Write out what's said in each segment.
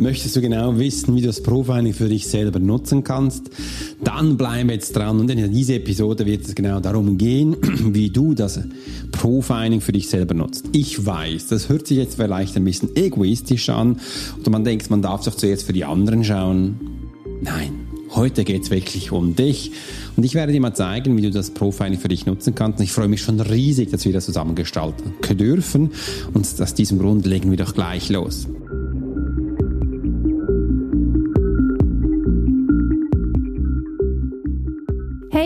Möchtest du genau wissen, wie du das Profiling für dich selber nutzen kannst? Dann bleib jetzt dran und in dieser Episode wird es genau darum gehen, wie du das Profiling für dich selber nutzt. Ich weiß, das hört sich jetzt vielleicht ein bisschen egoistisch an oder man denkt, man darf doch zuerst für die anderen schauen. Nein, heute geht es wirklich um dich und ich werde dir mal zeigen, wie du das Profiling für dich nutzen kannst. Und ich freue mich schon riesig, dass wir das zusammen gestalten dürfen und aus diesem Grund legen wir doch gleich los.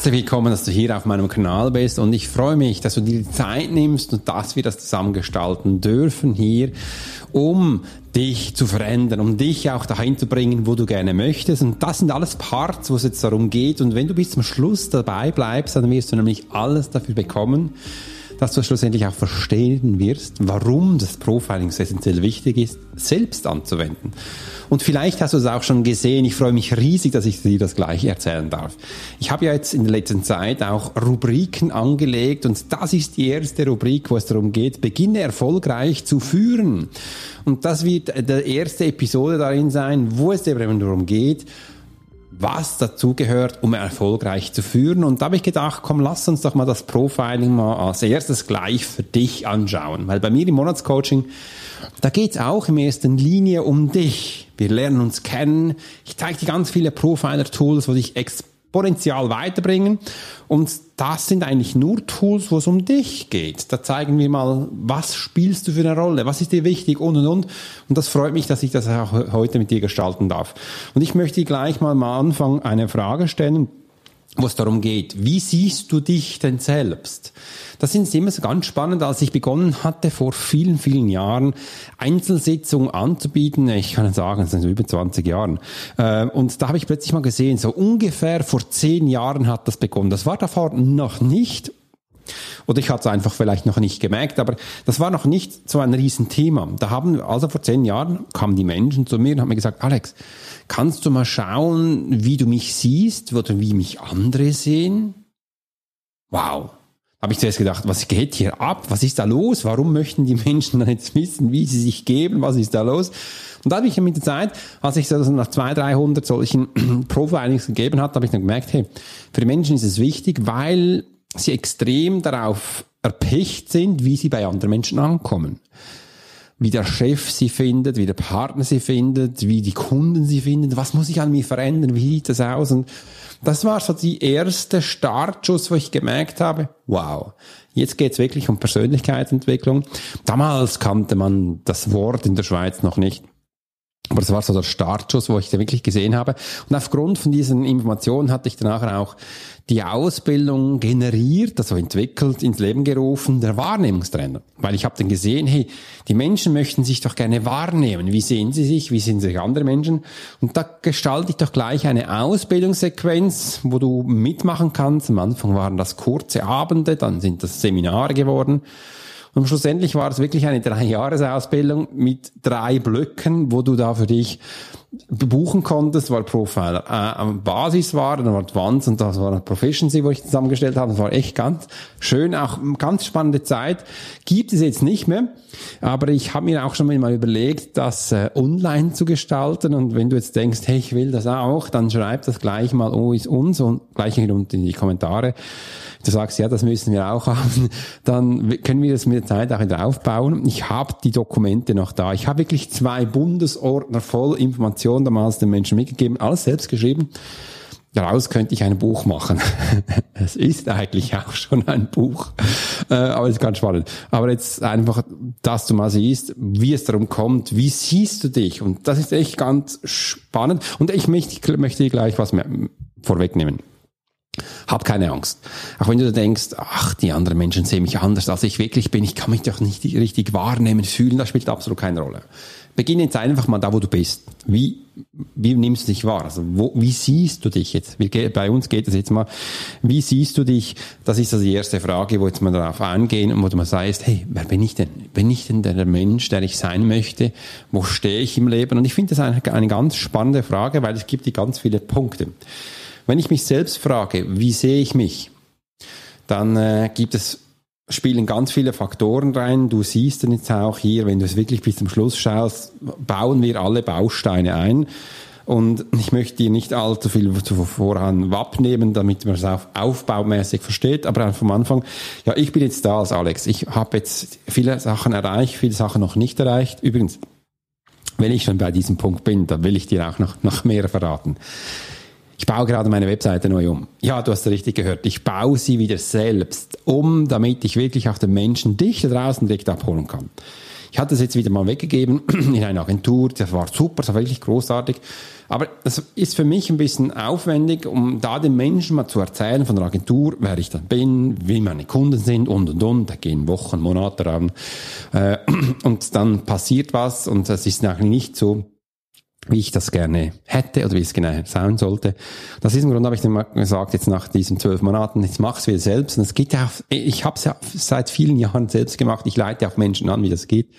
Herzlich willkommen, dass du hier auf meinem Kanal bist und ich freue mich, dass du dir die Zeit nimmst und dass wir das zusammen gestalten dürfen hier, um dich zu verändern, um dich auch dahin zu bringen, wo du gerne möchtest. Und das sind alles Parts, wo es jetzt darum geht. Und wenn du bis zum Schluss dabei bleibst, dann wirst du nämlich alles dafür bekommen, dass du schlussendlich auch verstehen wirst, warum das Profiling essentiell wichtig ist, selbst anzuwenden. Und vielleicht hast du es auch schon gesehen. Ich freue mich riesig, dass ich dir das gleich erzählen darf. Ich habe ja jetzt in der letzten Zeit auch Rubriken angelegt und das ist die erste Rubrik, wo es darum geht, beginne erfolgreich zu führen. Und das wird der erste Episode darin sein, wo es eben darum geht, was dazugehört, um erfolgreich zu führen. Und da habe ich gedacht, komm, lass uns doch mal das Profiling mal als erstes gleich für dich anschauen. Weil bei mir im Monatscoaching, da geht's auch in erster Linie um dich. Wir lernen uns kennen. Ich zeige dir ganz viele Profiler-Tools, wo dich exponentiell weiterbringen. Und das sind eigentlich nur Tools, wo es um dich geht. Da zeigen wir mal, was spielst du für eine Rolle, was ist dir wichtig und und und. Und das freut mich, dass ich das auch heute mit dir gestalten darf. Und ich möchte gleich mal am Anfang eine Frage stellen wo es darum geht, wie siehst du dich denn selbst? Das ist immer so ganz spannend, als ich begonnen hatte, vor vielen, vielen Jahren Einzelsitzungen anzubieten. Ich kann sagen, es sind über 20 Jahren. Äh, und da habe ich plötzlich mal gesehen, so ungefähr vor zehn Jahren hat das begonnen. Das war davor noch nicht oder ich hatte es einfach vielleicht noch nicht gemerkt, aber das war noch nicht so ein Riesenthema. Da haben, also vor zehn Jahren kamen die Menschen zu mir und haben mir gesagt, Alex, kannst du mal schauen, wie du mich siehst oder wie mich andere sehen? Wow. Habe ich zuerst gedacht, was geht hier ab? Was ist da los? Warum möchten die Menschen jetzt wissen, wie sie sich geben? Was ist da los? Und da habe ich mit der Zeit, als ich so nach 200, 300 solchen Profilings gegeben hat, habe ich dann gemerkt, hey, für die Menschen ist es wichtig, weil sie extrem darauf erpicht sind, wie sie bei anderen Menschen ankommen. Wie der Chef sie findet, wie der Partner sie findet, wie die Kunden sie finden, was muss ich an mir verändern, wie sieht das aus? Und das war so die erste Startschuss, wo ich gemerkt habe, wow, jetzt geht's wirklich um Persönlichkeitsentwicklung. Damals kannte man das Wort in der Schweiz noch nicht. Aber das war so der Startschuss, wo ich da wirklich gesehen habe. Und aufgrund von diesen Informationen hatte ich danach auch die Ausbildung generiert, also entwickelt, ins Leben gerufen, der Wahrnehmungstrainer. Weil ich habe dann gesehen, hey, die Menschen möchten sich doch gerne wahrnehmen. Wie sehen sie sich? Wie sehen sich andere Menschen? Und da gestalte ich doch gleich eine Ausbildungssequenz, wo du mitmachen kannst. Am Anfang waren das kurze Abende, dann sind das Seminare geworden. Und schlussendlich war es wirklich eine Drei-Jahres-Ausbildung mit drei Blöcken, wo du da für dich buchen konntest, weil Profiler äh, Basis war, dann war Advanced und das war Proficiency, wo ich zusammengestellt habe. Das war echt ganz schön, auch ganz spannende Zeit. Gibt es jetzt nicht mehr, aber ich habe mir auch schon mal überlegt, das äh, online zu gestalten und wenn du jetzt denkst, hey, ich will das auch, dann schreib das gleich mal oh, ist uns und gleich in die Kommentare du sagst, ja, das müssen wir auch haben, dann können wir das mit der Zeit auch wieder aufbauen. Ich habe die Dokumente noch da. Ich habe wirklich zwei Bundesordner voll Informationen damals den Menschen mitgegeben, alles selbst geschrieben. Daraus könnte ich ein Buch machen. es ist eigentlich auch schon ein Buch, äh, aber es ist ganz spannend. Aber jetzt einfach, dass du mal siehst, wie es darum kommt, wie siehst du dich? Und das ist echt ganz spannend. Und ich möchte, möchte gleich was mehr vorwegnehmen. Hab keine Angst. Auch wenn du denkst, ach, die anderen Menschen sehen mich anders, als ich wirklich bin. Ich kann mich doch nicht richtig wahrnehmen, fühlen. Das spielt absolut keine Rolle. Beginne jetzt einfach mal da, wo du bist. Wie, wie nimmst du dich wahr? Also, wo, wie siehst du dich jetzt? Wir, bei uns geht es jetzt mal. Wie siehst du dich? Das ist also die erste Frage, wo jetzt mal darauf eingehen und wo du mal sagst, hey, wer bin ich denn? Bin ich denn der Mensch, der ich sein möchte? Wo stehe ich im Leben? Und ich finde das eine, eine ganz spannende Frage, weil es gibt die ganz viele Punkte. Wenn ich mich selbst frage, wie sehe ich mich, dann äh, gibt es spielen ganz viele Faktoren rein. Du siehst dann jetzt auch hier, wenn du es wirklich bis zum Schluss schaust, bauen wir alle Bausteine ein. Und ich möchte dir nicht allzu viel voran abnehmen, damit man es auch aufbaumäßig versteht. Aber vom Anfang, ja, ich bin jetzt da als Alex. Ich habe jetzt viele Sachen erreicht, viele Sachen noch nicht erreicht. Übrigens, wenn ich schon bei diesem Punkt bin, dann will ich dir auch noch, noch mehr verraten. Ich baue gerade meine Webseite neu um. Ja, du hast richtig gehört. Ich baue sie wieder selbst um, damit ich wirklich auch den Menschen dich da draußen direkt abholen kann. Ich hatte es jetzt wieder mal weggegeben in eine Agentur. Das war super, das war wirklich großartig. Aber das ist für mich ein bisschen aufwendig, um da den Menschen mal zu erzählen von der Agentur, wer ich dann bin, wie meine Kunden sind und und und. Da gehen Wochen, Monate ran. Äh, und dann passiert was und das ist eigentlich nicht so wie ich das gerne hätte oder wie es genau sein sollte. Aus diesem Grund habe ich dann gesagt, jetzt nach diesen zwölf Monaten, jetzt mach es wieder selbst. Und es geht ja, auf, ich habe es ja seit vielen Jahren selbst gemacht. Ich leite auch Menschen an, wie das geht.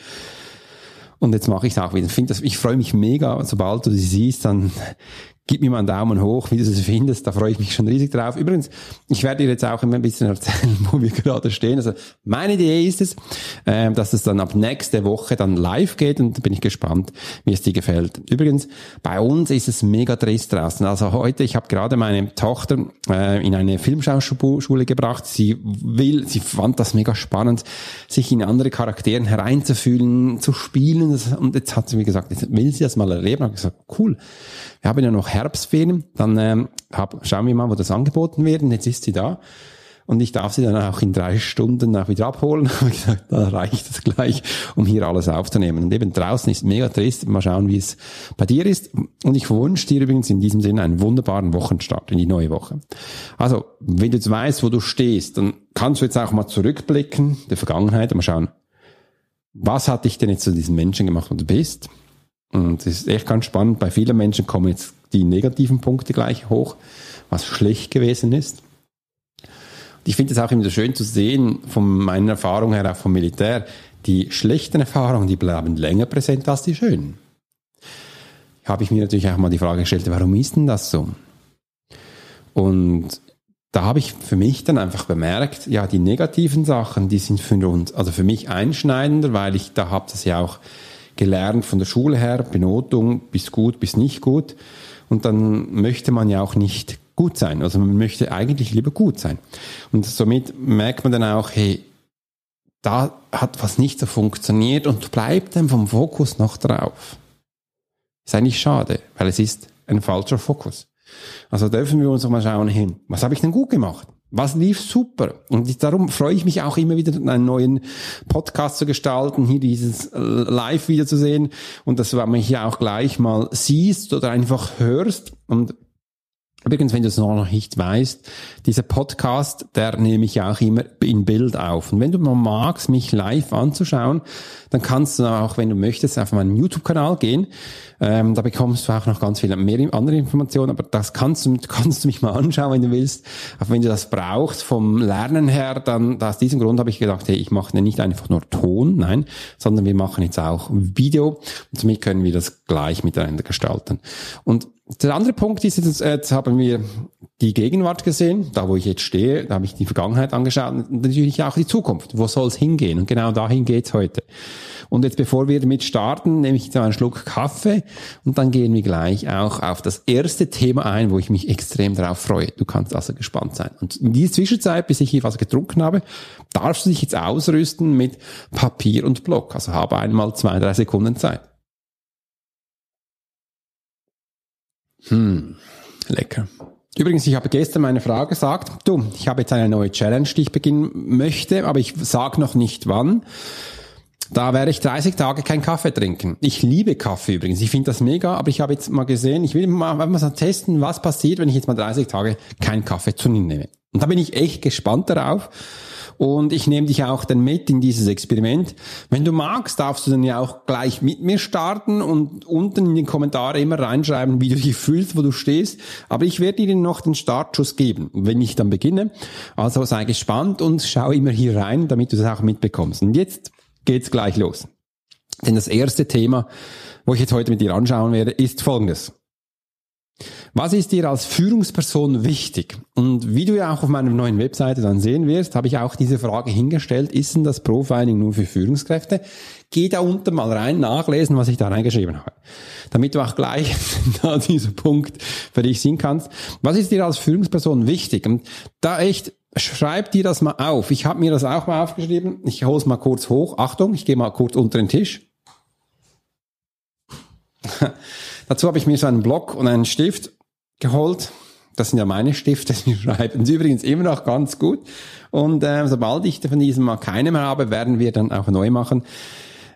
Und jetzt mache ich es auch wieder. Ich, das, ich freue mich mega, sobald du sie siehst, dann Gib mir mal einen Daumen hoch, wie du es findest. Da freue ich mich schon riesig drauf. Übrigens, ich werde dir jetzt auch immer ein bisschen erzählen, wo wir gerade stehen. Also meine Idee ist es, äh, dass es dann ab nächste Woche dann live geht und da bin ich gespannt, wie es dir gefällt. Übrigens, bei uns ist es mega trist draußen. Also heute, ich habe gerade meine Tochter äh, in eine Filmschauschule gebracht. Sie will, sie fand das mega spannend, sich in andere Charakteren hereinzufühlen, zu spielen. Und jetzt hat sie mir gesagt, jetzt will sie das mal erleben. Ich habe gesagt, cool. Wir haben ja noch Herbstferien, dann ähm, hab, schauen wir mal, wo das angeboten wird. Und jetzt ist sie da. Und ich darf sie dann auch in drei Stunden auch wieder abholen. ich gesagt, da reicht es gleich, um hier alles aufzunehmen. Und eben draußen ist mega trist. Mal schauen, wie es bei dir ist. Und ich wünsche dir übrigens in diesem Sinne einen wunderbaren Wochenstart in die neue Woche. Also, wenn du jetzt weißt, wo du stehst, dann kannst du jetzt auch mal zurückblicken, der Vergangenheit, und mal schauen, was hat dich denn jetzt zu diesem Menschen gemacht, wo du bist? Und es ist echt ganz spannend. Bei vielen Menschen kommen jetzt die negativen Punkte gleich hoch, was schlecht gewesen ist. Und ich finde es auch immer so schön zu sehen, von meiner Erfahrung her auch vom Militär, die schlechten Erfahrungen, die bleiben länger präsent als die schönen. Habe ich mir natürlich auch mal die Frage gestellt, warum ist denn das so? Und da habe ich für mich dann einfach bemerkt, ja, die negativen Sachen, die sind für uns, also für mich einschneidender, weil ich da habe das ja auch gelernt von der Schule her, Benotung bis gut, bis nicht gut. Und dann möchte man ja auch nicht gut sein. Also man möchte eigentlich lieber gut sein. Und somit merkt man dann auch, hey, da hat was nicht so funktioniert und bleibt dann vom Fokus noch drauf. Ist eigentlich schade, weil es ist ein falscher Fokus. Also dürfen wir uns auch mal schauen hin, was habe ich denn gut gemacht? Was lief super? Und darum freue ich mich auch immer wieder, einen neuen Podcast zu gestalten, hier dieses Live wieder zu sehen und dass du mich hier auch gleich mal siehst oder einfach hörst. Und Übrigens, wenn du es noch nicht weißt, dieser Podcast, der nehme ich auch immer in Bild auf. Und wenn du mal magst, mich live anzuschauen, dann kannst du auch, wenn du möchtest, auf meinen YouTube-Kanal gehen. Ähm, da bekommst du auch noch ganz viele mehr andere Informationen, aber das kannst du, kannst du mich mal anschauen, wenn du willst. Auch wenn du das brauchst vom Lernen her, dann aus diesem Grund habe ich gedacht, hey, ich mache nicht einfach nur Ton, nein, sondern wir machen jetzt auch Video und somit können wir das gleich miteinander gestalten. Und der andere Punkt ist, jetzt, jetzt haben wir die Gegenwart gesehen, da wo ich jetzt stehe, da habe ich die Vergangenheit angeschaut und natürlich auch die Zukunft. Wo soll es hingehen? Und genau dahin geht's heute. Und jetzt bevor wir damit starten, nehme ich jetzt einen Schluck Kaffee und dann gehen wir gleich auch auf das erste Thema ein, wo ich mich extrem darauf freue. Du kannst also gespannt sein. Und in dieser Zwischenzeit, bis ich hier was getrunken habe, darfst du dich jetzt ausrüsten mit Papier und Block. Also habe einmal zwei, drei Sekunden Zeit. Hm, lecker. Übrigens, ich habe gestern meine Frau gesagt, du, ich habe jetzt eine neue Challenge, die ich beginnen möchte, aber ich sage noch nicht wann. Da werde ich 30 Tage kein Kaffee trinken. Ich liebe Kaffee übrigens. Ich finde das mega, aber ich habe jetzt mal gesehen, ich will mal, mal testen, was passiert, wenn ich jetzt mal 30 Tage keinen Kaffee zu mir nehme. Und da bin ich echt gespannt darauf. Und ich nehme dich auch dann mit in dieses Experiment. Wenn du magst, darfst du dann ja auch gleich mit mir starten und unten in den Kommentaren immer reinschreiben, wie du dich fühlst, wo du stehst. Aber ich werde dir noch den Startschuss geben, wenn ich dann beginne. Also sei gespannt und schau immer hier rein, damit du das auch mitbekommst. Und jetzt geht's gleich los. Denn das erste Thema, wo ich jetzt heute mit dir anschauen werde, ist folgendes. Was ist dir als Führungsperson wichtig? Und wie du ja auch auf meiner neuen Webseite dann sehen wirst, habe ich auch diese Frage hingestellt, ist denn das Profiling nur für Führungskräfte? Geh da unten mal rein, nachlesen, was ich da reingeschrieben habe. Damit du auch gleich da dieser Punkt für dich sehen kannst. Was ist dir als Führungsperson wichtig? Und da echt, schreib dir das mal auf. Ich habe mir das auch mal aufgeschrieben. Ich hole es mal kurz hoch. Achtung, ich gehe mal kurz unter den Tisch. Dazu habe ich mir so einen Block und einen Stift geholt. Das sind ja meine Stifte, die schreiben sie übrigens immer noch ganz gut. Und äh, sobald ich von diesem mal keine mehr habe, werden wir dann auch neu machen.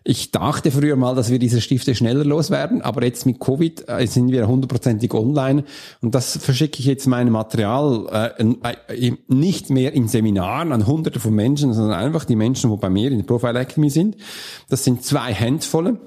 Ich dachte früher mal, dass wir diese Stifte schneller loswerden, aber jetzt mit Covid äh, sind wir hundertprozentig online und das verschicke ich jetzt mein Material äh, äh, nicht mehr in Seminaren an hunderte von Menschen, sondern einfach die Menschen, wo bei mir in der Profile Academy sind. Das sind zwei Handvolle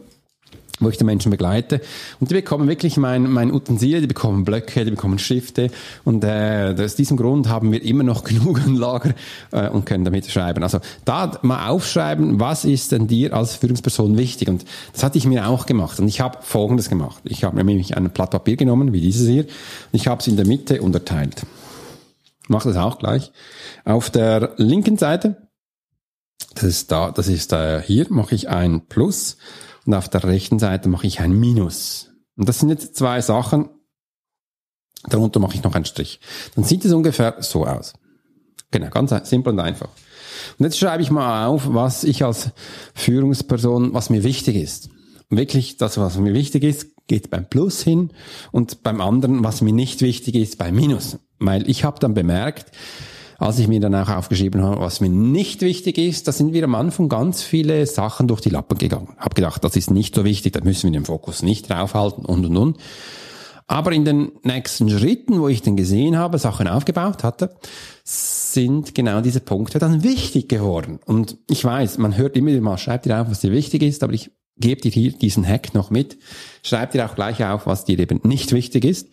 wo ich die Menschen begleite. Und die bekommen wirklich mein, mein Utensil, die bekommen Blöcke, die bekommen Stifte. Und äh, aus diesem Grund haben wir immer noch genug an Lager äh, und können damit schreiben. Also da mal aufschreiben, was ist denn dir als Führungsperson wichtig? Und das hatte ich mir auch gemacht. Und ich habe Folgendes gemacht. Ich habe nämlich ein Blatt Papier genommen, wie dieses hier. Und ich habe es in der Mitte unterteilt. Ich mache das auch gleich. Auf der linken Seite, das ist da, das ist äh, hier, mache ich ein Plus und auf der rechten Seite mache ich ein Minus. Und das sind jetzt zwei Sachen. Darunter mache ich noch einen Strich. Dann sieht es ungefähr so aus. Genau, ganz simpel und einfach. Und jetzt schreibe ich mal auf, was ich als Führungsperson, was mir wichtig ist. Und wirklich, das, was mir wichtig ist, geht beim Plus hin und beim anderen, was mir nicht wichtig ist, beim Minus. Weil ich habe dann bemerkt, als ich mir dann auch aufgeschrieben habe, was mir nicht wichtig ist, da sind wir am Anfang ganz viele Sachen durch die Lappen gegangen. Hab gedacht, das ist nicht so wichtig, da müssen wir den Fokus nicht draufhalten und und und. Aber in den nächsten Schritten, wo ich dann gesehen habe, Sachen aufgebaut hatte, sind genau diese Punkte dann wichtig geworden. Und ich weiß, man hört immer wieder mal, schreibt dir auf, was dir wichtig ist, aber ich gebe dir hier diesen Hack noch mit. Schreib dir auch gleich auf, was dir eben nicht wichtig ist,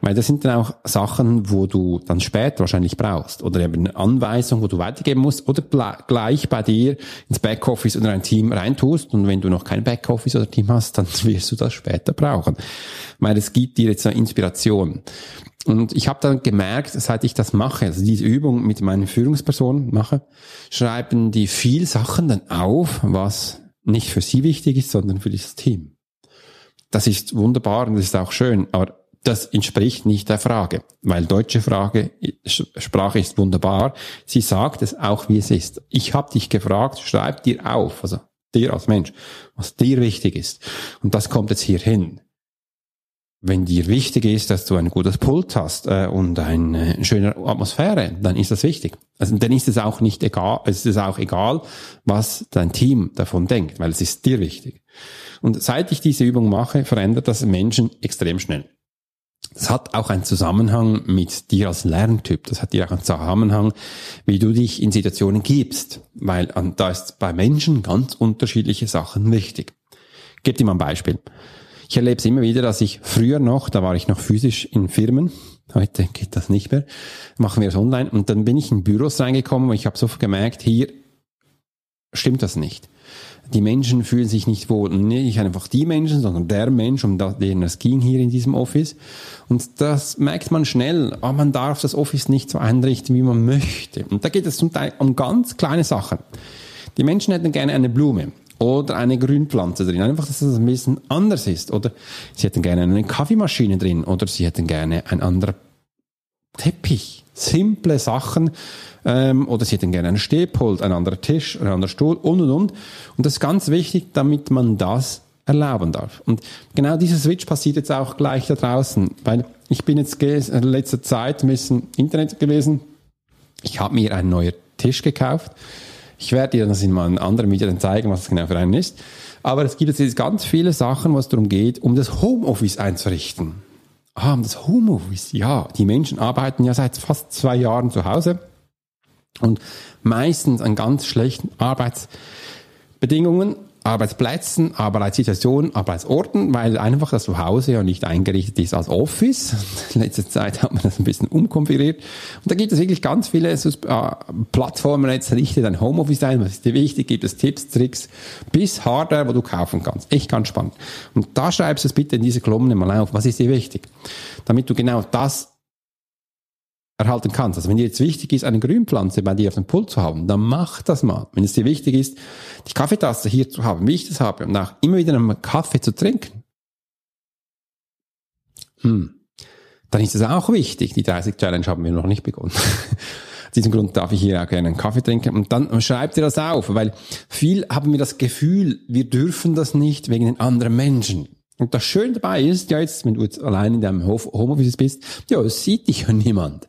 weil das sind dann auch Sachen, wo du dann später wahrscheinlich brauchst. Oder eben eine Anweisung, wo du weitergeben musst. Oder gleich bei dir ins Backoffice oder ein Team reintust. Und wenn du noch kein Backoffice oder Team hast, dann wirst du das später brauchen, weil es gibt dir jetzt eine Inspiration. Und ich habe dann gemerkt, seit ich das mache, also diese Übung mit meinen Führungspersonen mache, schreiben die viel Sachen dann auf, was nicht für sie wichtig ist, sondern für das Team. Das ist wunderbar und das ist auch schön, aber das entspricht nicht der Frage, weil deutsche Frage, Sprache ist wunderbar. Sie sagt es auch, wie es ist. Ich habe dich gefragt, schreib dir auf, also dir als Mensch, was dir wichtig ist. Und das kommt jetzt hier hin. Wenn dir wichtig ist, dass du ein gutes Pult hast äh, und eine schöne Atmosphäre, dann ist das wichtig. Also dann ist es auch nicht egal, es ist auch egal, was dein Team davon denkt, weil es ist dir wichtig. Und seit ich diese Übung mache, verändert das Menschen extrem schnell. Das hat auch einen Zusammenhang mit dir als Lerntyp. Das hat dir auch einen Zusammenhang, wie du dich in Situationen gibst. Weil da ist bei Menschen ganz unterschiedliche Sachen wichtig. Ich gebe dir mal ein Beispiel. Ich erlebe es immer wieder, dass ich früher noch, da war ich noch physisch in Firmen, heute geht das nicht mehr, machen wir es online und dann bin ich in Büros reingekommen und ich habe sofort gemerkt, hier stimmt das nicht. Die Menschen fühlen sich nicht wohl. Nicht einfach die Menschen, sondern der Mensch, um den es ging hier in diesem Office. Und das merkt man schnell. Oh, man darf das Office nicht so einrichten, wie man möchte. Und da geht es zum Teil um ganz kleine Sachen. Die Menschen hätten gerne eine Blume oder eine Grünpflanze drin. Einfach, dass das ein bisschen anders ist. Oder sie hätten gerne eine Kaffeemaschine drin oder sie hätten gerne ein anderer Teppich. Simple Sachen. Ähm, oder sie hätten gerne einen Stehpult, ein anderer Tisch, ein anderer Stuhl und und und. Und das ist ganz wichtig, damit man das erlauben darf. Und genau dieser Switch passiert jetzt auch gleich da draußen, weil ich bin jetzt in letzter Zeit ein bisschen Internet gewesen. Ich habe mir einen neuen Tisch gekauft ich werde dir das in meinen anderen Videos zeigen, was das genau für einen ist. Aber es gibt jetzt ganz viele Sachen, was darum geht, um das Homeoffice einzurichten. Ah, das Homeoffice, ja. Die Menschen arbeiten ja seit fast zwei Jahren zu Hause und meistens an ganz schlechten Arbeitsbedingungen Arbeitsplätzen, Arbeitssituationen, Arbeitsorten, weil einfach das Zuhause ja nicht eingerichtet ist als Office. In letzter Zeit hat man das ein bisschen umkonfiguriert. Und da gibt es wirklich ganz viele äh, Plattformen, jetzt richte dein Homeoffice ein, was ist dir wichtig, gibt es Tipps, Tricks, bis Hardware, wo du kaufen kannst. Echt ganz spannend. Und da schreibst du es bitte in diese Kolumne mal auf, was ist dir wichtig? Damit du genau das erhalten kannst. Also wenn dir jetzt wichtig ist, eine Grünpflanze bei dir auf dem Pult zu haben, dann mach das mal. Wenn es dir wichtig ist, die Kaffeetasse hier zu haben, wie ich das habe, und auch immer wieder einen Kaffee zu trinken, hm, dann ist es auch wichtig. Die 30 Challenge haben wir noch nicht begonnen. Aus diesem Grund darf ich hier auch gerne einen Kaffee trinken. Und dann schreibt ihr das auf, weil viel haben wir das Gefühl, wir dürfen das nicht wegen den anderen Menschen. Und das Schöne dabei ist, ja jetzt, wenn du jetzt allein in deinem Homeoffice bist, ja, es sieht dich ja niemand.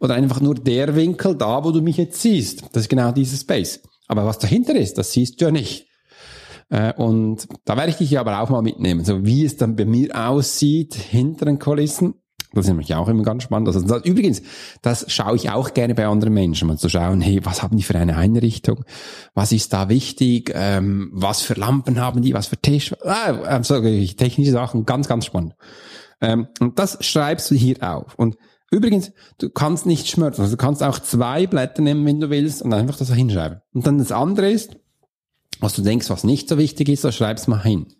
Oder einfach nur der Winkel da, wo du mich jetzt siehst. Das ist genau dieser Space. Aber was dahinter ist, das siehst du ja nicht. Äh, und da werde ich dich aber auch mal mitnehmen, so wie es dann bei mir aussieht hinter den Kulissen. Das ist nämlich auch immer ganz spannend. Also das, übrigens, das schaue ich auch gerne bei anderen Menschen, mal zu schauen, hey, was haben die für eine Einrichtung? Was ist da wichtig? Ähm, was für Lampen haben die? Was für Tisch? Ah, so technische Sachen, ganz, ganz spannend. Ähm, und das schreibst du hier auf. Und übrigens, du kannst nicht schmörzen. Also du kannst auch zwei Blätter nehmen, wenn du willst, und einfach das hinschreiben. Und dann das andere ist, was du denkst, was nicht so wichtig ist, das schreibst mal hin.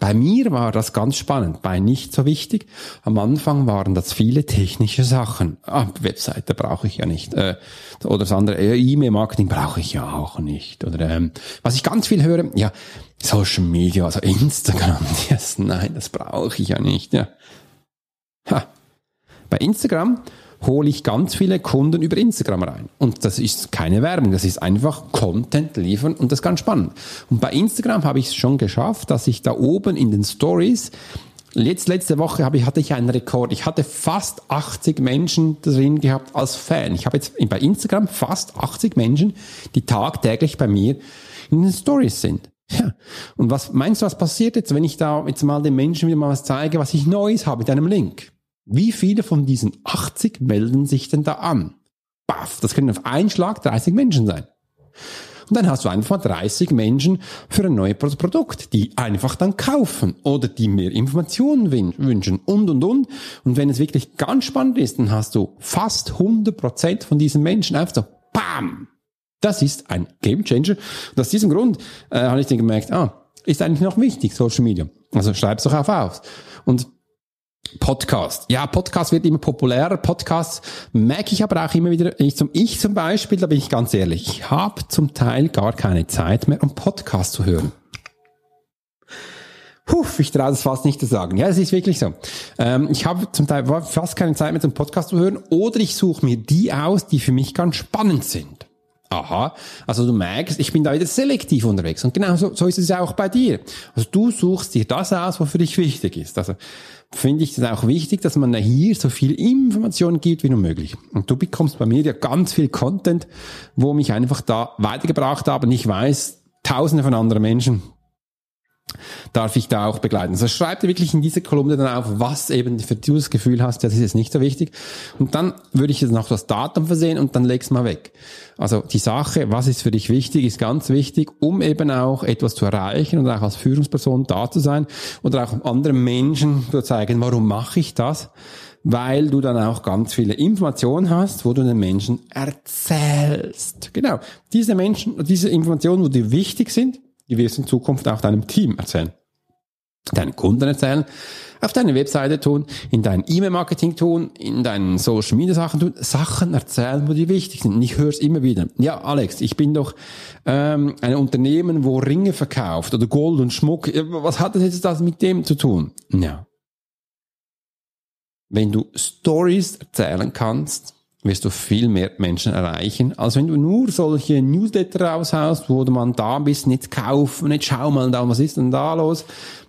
Bei mir war das ganz spannend, bei nicht so wichtig. Am Anfang waren das viele technische Sachen. Ah, Webseite brauche ich ja nicht. Äh, oder das andere, äh, E-Mail-Marketing brauche ich ja auch nicht. Oder ähm, was ich ganz viel höre, ja, Social Media, also Instagram, yes, nein, das brauche ich ja nicht. Ja. Ha. Bei Instagram hole ich ganz viele Kunden über Instagram rein. Und das ist keine Werbung, das ist einfach Content liefern und das ist ganz spannend. Und bei Instagram habe ich es schon geschafft, dass ich da oben in den Stories Jetzt, letzte Woche habe ich, hatte ich einen Rekord. Ich hatte fast 80 Menschen drin gehabt als Fan. Ich habe jetzt bei Instagram fast 80 Menschen, die tagtäglich bei mir in den Stories sind. Ja. Und was meinst du, was passiert jetzt, wenn ich da jetzt mal den Menschen wieder mal was zeige, was ich Neues habe mit einem Link? Wie viele von diesen 80 melden sich denn da an? Baff, das können auf einen Schlag 30 Menschen sein. Und dann hast du einfach 30 Menschen für ein neues Produkt, die einfach dann kaufen oder die mehr Informationen wünschen und, und, und. Und wenn es wirklich ganz spannend ist, dann hast du fast 100% von diesen Menschen einfach so, bam! Das ist ein Game Changer. Und aus diesem Grund äh, habe ich dann gemerkt, ah, ist eigentlich noch wichtig, Social Media. Also schreib's doch auf aus. Und Podcast. Ja, Podcast wird immer populärer. Podcast merke ich aber auch immer wieder. Ich zum, ich zum Beispiel, da bin ich ganz ehrlich, ich habe zum Teil gar keine Zeit mehr, um Podcast zu hören. Puff, ich traue das fast nicht zu sagen. Ja, es ist wirklich so. Ähm, ich habe zum Teil fast keine Zeit mehr, zum Podcast zu hören. Oder ich suche mir die aus, die für mich ganz spannend sind. Aha, also du merkst, ich bin da wieder selektiv unterwegs. Und genau so, so ist es ja auch bei dir. Also du suchst dir das aus, was für dich wichtig ist. Also finde ich es auch wichtig, dass man hier so viel Information gibt wie nur möglich. Und du bekommst bei mir ja ganz viel Content, wo mich einfach da weitergebracht haben. Ich weiß, tausende von anderen Menschen darf ich da auch begleiten. Also schreib dir wirklich in diese Kolumne dann auf, was eben für du das Gefühl hast, das ist jetzt nicht so wichtig. Und dann würde ich jetzt noch das Datum versehen und dann leg's mal weg. Also die Sache, was ist für dich wichtig, ist ganz wichtig, um eben auch etwas zu erreichen und auch als Führungsperson da zu sein oder auch anderen Menschen zu zeigen, warum mache ich das? Weil du dann auch ganz viele Informationen hast, wo du den Menschen erzählst. Genau. Diese Menschen, diese Informationen, wo dir wichtig sind, die wirst in Zukunft auch deinem Team erzählen, deinen Kunden erzählen, auf deine Webseite tun, in dein E-Mail-Marketing tun, in deinen Social-Media-Sachen tun, Sachen erzählen, wo die wichtig sind. Und ich höre es immer wieder. Ja, Alex, ich bin doch ähm, ein Unternehmen, wo Ringe verkauft oder Gold und Schmuck. Was hat das jetzt das mit dem zu tun? Ja. Wenn du Stories erzählen kannst, wirst du viel mehr Menschen erreichen, als wenn du nur solche Newsletter raushaust, wo man da bist, nicht kaufen, nicht schau mal da, was ist denn da los?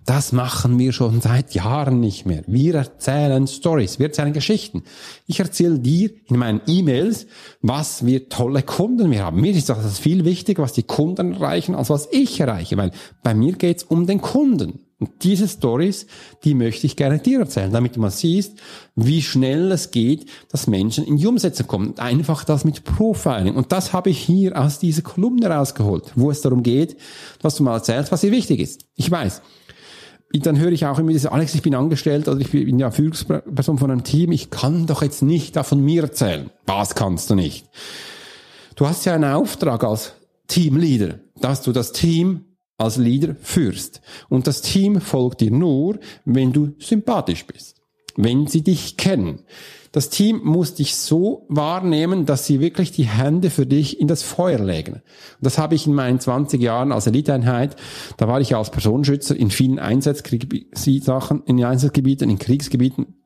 Das machen wir schon seit Jahren nicht mehr. Wir erzählen Stories, wir erzählen Geschichten. Ich erzähle dir in meinen E-Mails, was wir tolle Kunden wir haben. Mir ist das viel wichtiger, was die Kunden erreichen, als was ich erreiche, weil bei mir geht's um den Kunden. Und diese Stories, die möchte ich gerne dir erzählen, damit du mal siehst, wie schnell es geht, dass Menschen in die Umsetzung kommen. Einfach das mit Profiling. Und das habe ich hier aus dieser Kolumne rausgeholt, wo es darum geht, dass du mal erzählst, was dir wichtig ist. Ich weiß. Dann höre ich auch immer diese, Alex, ich bin angestellt oder ich bin ja Führungsperson von einem Team. Ich kann doch jetzt nicht da von mir erzählen. Was kannst du nicht? Du hast ja einen Auftrag als Teamleader, dass du das Team als Leader führst. Und das Team folgt dir nur, wenn du sympathisch bist, wenn sie dich kennen. Das Team muss dich so wahrnehmen, dass sie wirklich die Hände für dich in das Feuer legen. Und das habe ich in meinen 20 Jahren als Eliteeinheit, da war ich ja als Personenschützer in vielen Einsatzsachen, in Einsatzgebieten, in Kriegsgebieten